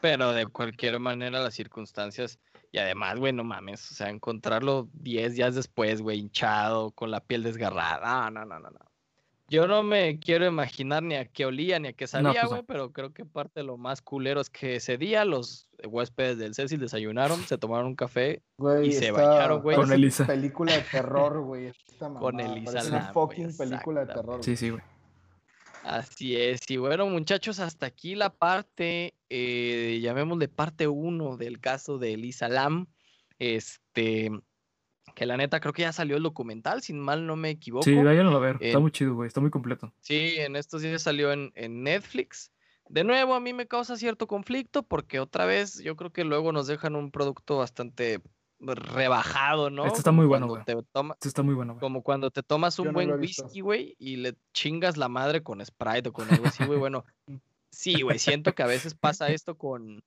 Pero de cualquier manera, las circunstancias. Y además, güey, no mames. O sea, encontrarlo 10 días después, güey, hinchado, con la piel desgarrada. No, no, no, no, no. Yo no me quiero imaginar ni a qué olía ni a qué sabía, pues no. güey, pero creo que parte de lo más culero es que ese día los huéspedes del Cecil desayunaron, se tomaron un café. Y se bañaron, güey. Con Elisa. película de terror, güey. esta Con Elisa Lam, una fucking película de terror. Sí, sí, güey. Así es. Y bueno, muchachos, hasta aquí la parte, eh, llamémosle parte 1 del caso de Elisa Lam. Este, que la neta creo que ya salió el documental, sin mal no me equivoco. Sí, váyanlo a ver, está En- muy chido, güey, está muy completo. Sí, en estos días salió en, en Netflix. De nuevo, a mí me causa cierto conflicto porque otra vez yo creo que luego nos dejan un producto bastante rebajado, ¿no? Esto está muy bueno, cuando güey. Esto está muy bueno, güey. como cuando te tomas un no buen whisky, güey, y le chingas la madre con Sprite o con algo así, güey. Bueno, sí, güey, siento que a veces pasa esto con,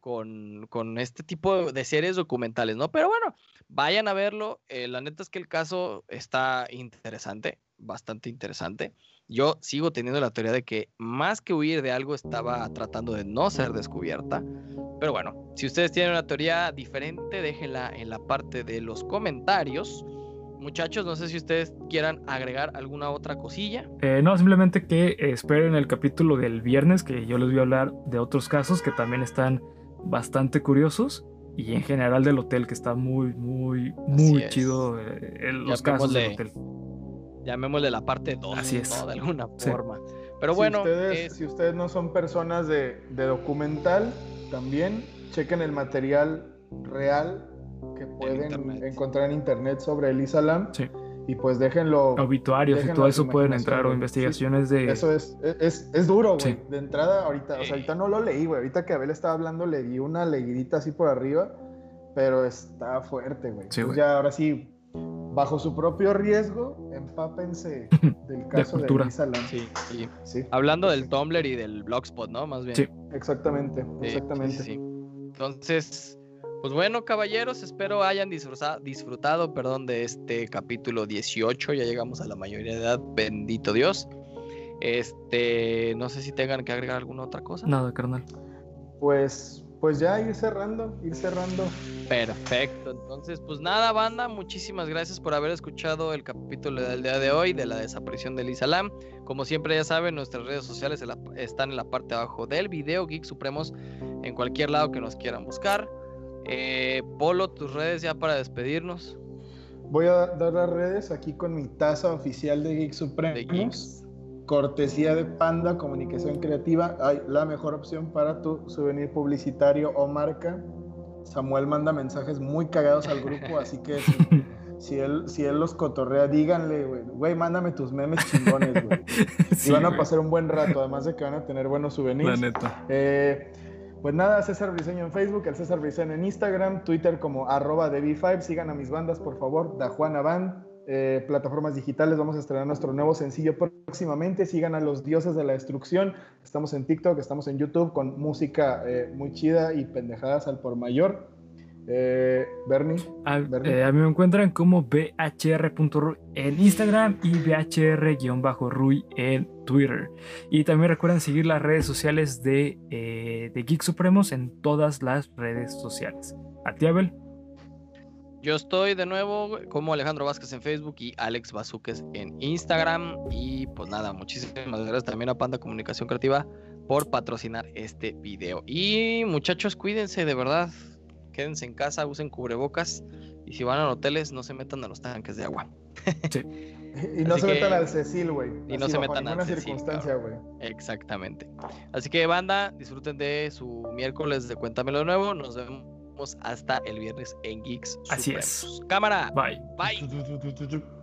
con, con este tipo de series documentales, ¿no? Pero bueno, vayan a verlo. eh, la neta es que el caso está interesante, bastante interesante. Yo sigo teniendo la teoría de que más que huir de algo estaba tratando de no ser descubierta. Pero bueno, si ustedes tienen una teoría diferente, déjenla en la parte de los comentarios. Muchachos, no sé si ustedes quieran agregar alguna otra cosilla. Eh, no, simplemente que eh, esperen el capítulo del viernes, que yo les voy a hablar de otros casos que también están bastante curiosos. Y en general del hotel, que está muy, muy, muy es. chido eh, el- los casos del hotel. Llamémosle la parte 2, Así es. ¿no? De alguna Sí. forma. Pero si bueno, ustedes, es- si ustedes no son personas de, de documental, también chequen el material real que pueden encontrar en internet sobre Elisa Lam. Sí. Y pues déjenlo. Obituarios y todo eso pueden entrar o investigaciones de... Eso es, es, es- duro, güey. Sí. De entrada, ahorita, o sea, ahorita no lo leí, güey. Ahorita que Abel estaba hablando, le di una leidita así por arriba, pero está fuerte, güey. Sí, Entonces güey. ya ahora sí, bajo su propio riesgo, empápense del caso de. Elisa Lam. sí, sí. Sí, Hablando del Tumblr y del Blogspot, ¿no? Más bien. Sí. exactamente, exactamente. sí, sí. Entonces, pues bueno, caballeros, espero hayan disfruta- disfrutado, perdón, de este capítulo 18. Ya llegamos a la mayoría de edad, bendito Dios. Este, no sé si tengan que agregar alguna otra cosa. Nada, carnal. Pues, pues ya ir cerrando, ir cerrando. Perfecto. Entonces, pues nada, banda, muchísimas gracias por haber escuchado el capítulo del día de hoy de la desaparición de Lisa Lam. Como siempre ya saben, nuestras redes sociales están en la parte de abajo del video, Geek Supremos, en cualquier lado que nos quieran buscar. Eh, Polo, tus redes ya para despedirnos. Voy a dar las redes aquí con mi taza oficial de Geek De Supremos. Geeks. Cortesía de Panda Comunicación Creativa. Hay la mejor opción para tu souvenir publicitario o marca. Samuel manda mensajes muy cagados al grupo, así que si, si él, si él los cotorrea, díganle, güey, güey, mándame tus memes chingones, güey. Sí, y van a pasar un buen rato, además de que van a tener buenos La souvenirs. neta. Eh, pues nada, César Briseño en Facebook, el César Briseño en Instagram, Twitter como arroba de B5. Sigan a mis bandas, por favor, Da Juana Band. Eh, plataformas digitales, vamos a estrenar nuestro nuevo sencillo próximamente. Sigan a los dioses de la destrucción. Estamos en TikTok, estamos en YouTube con música eh, muy chida y pendejadas al por mayor. Eh, Bernie, A, Bernie. a mí me encuentran como bhr.ruy en Instagram y bhr-ruy en Twitter. Y también recuerden seguir las redes sociales de, de Geek Supremos en todas las redes sociales. A ti, Abel. Yo estoy de nuevo como Alejandro Vázquez en Facebook y Alex Bazuques en Instagram. Y pues nada, muchísimas gracias también a Panda Comunicación Creativa por patrocinar este video. Y muchachos, cuídense de verdad. Quédense en casa, usen cubrebocas. Y si van a hoteles, no se metan a los tanques de agua. y no Así se que- metan al Cecil, güey. y no se metan al ninguna Cecil, circunstancia, güey. Exactamente. Así que banda, disfruten de su miércoles de Cuéntamelo de nuevo. Nos vemos hasta el viernes en Geeks. Así es. Cámara. Bye. Bye.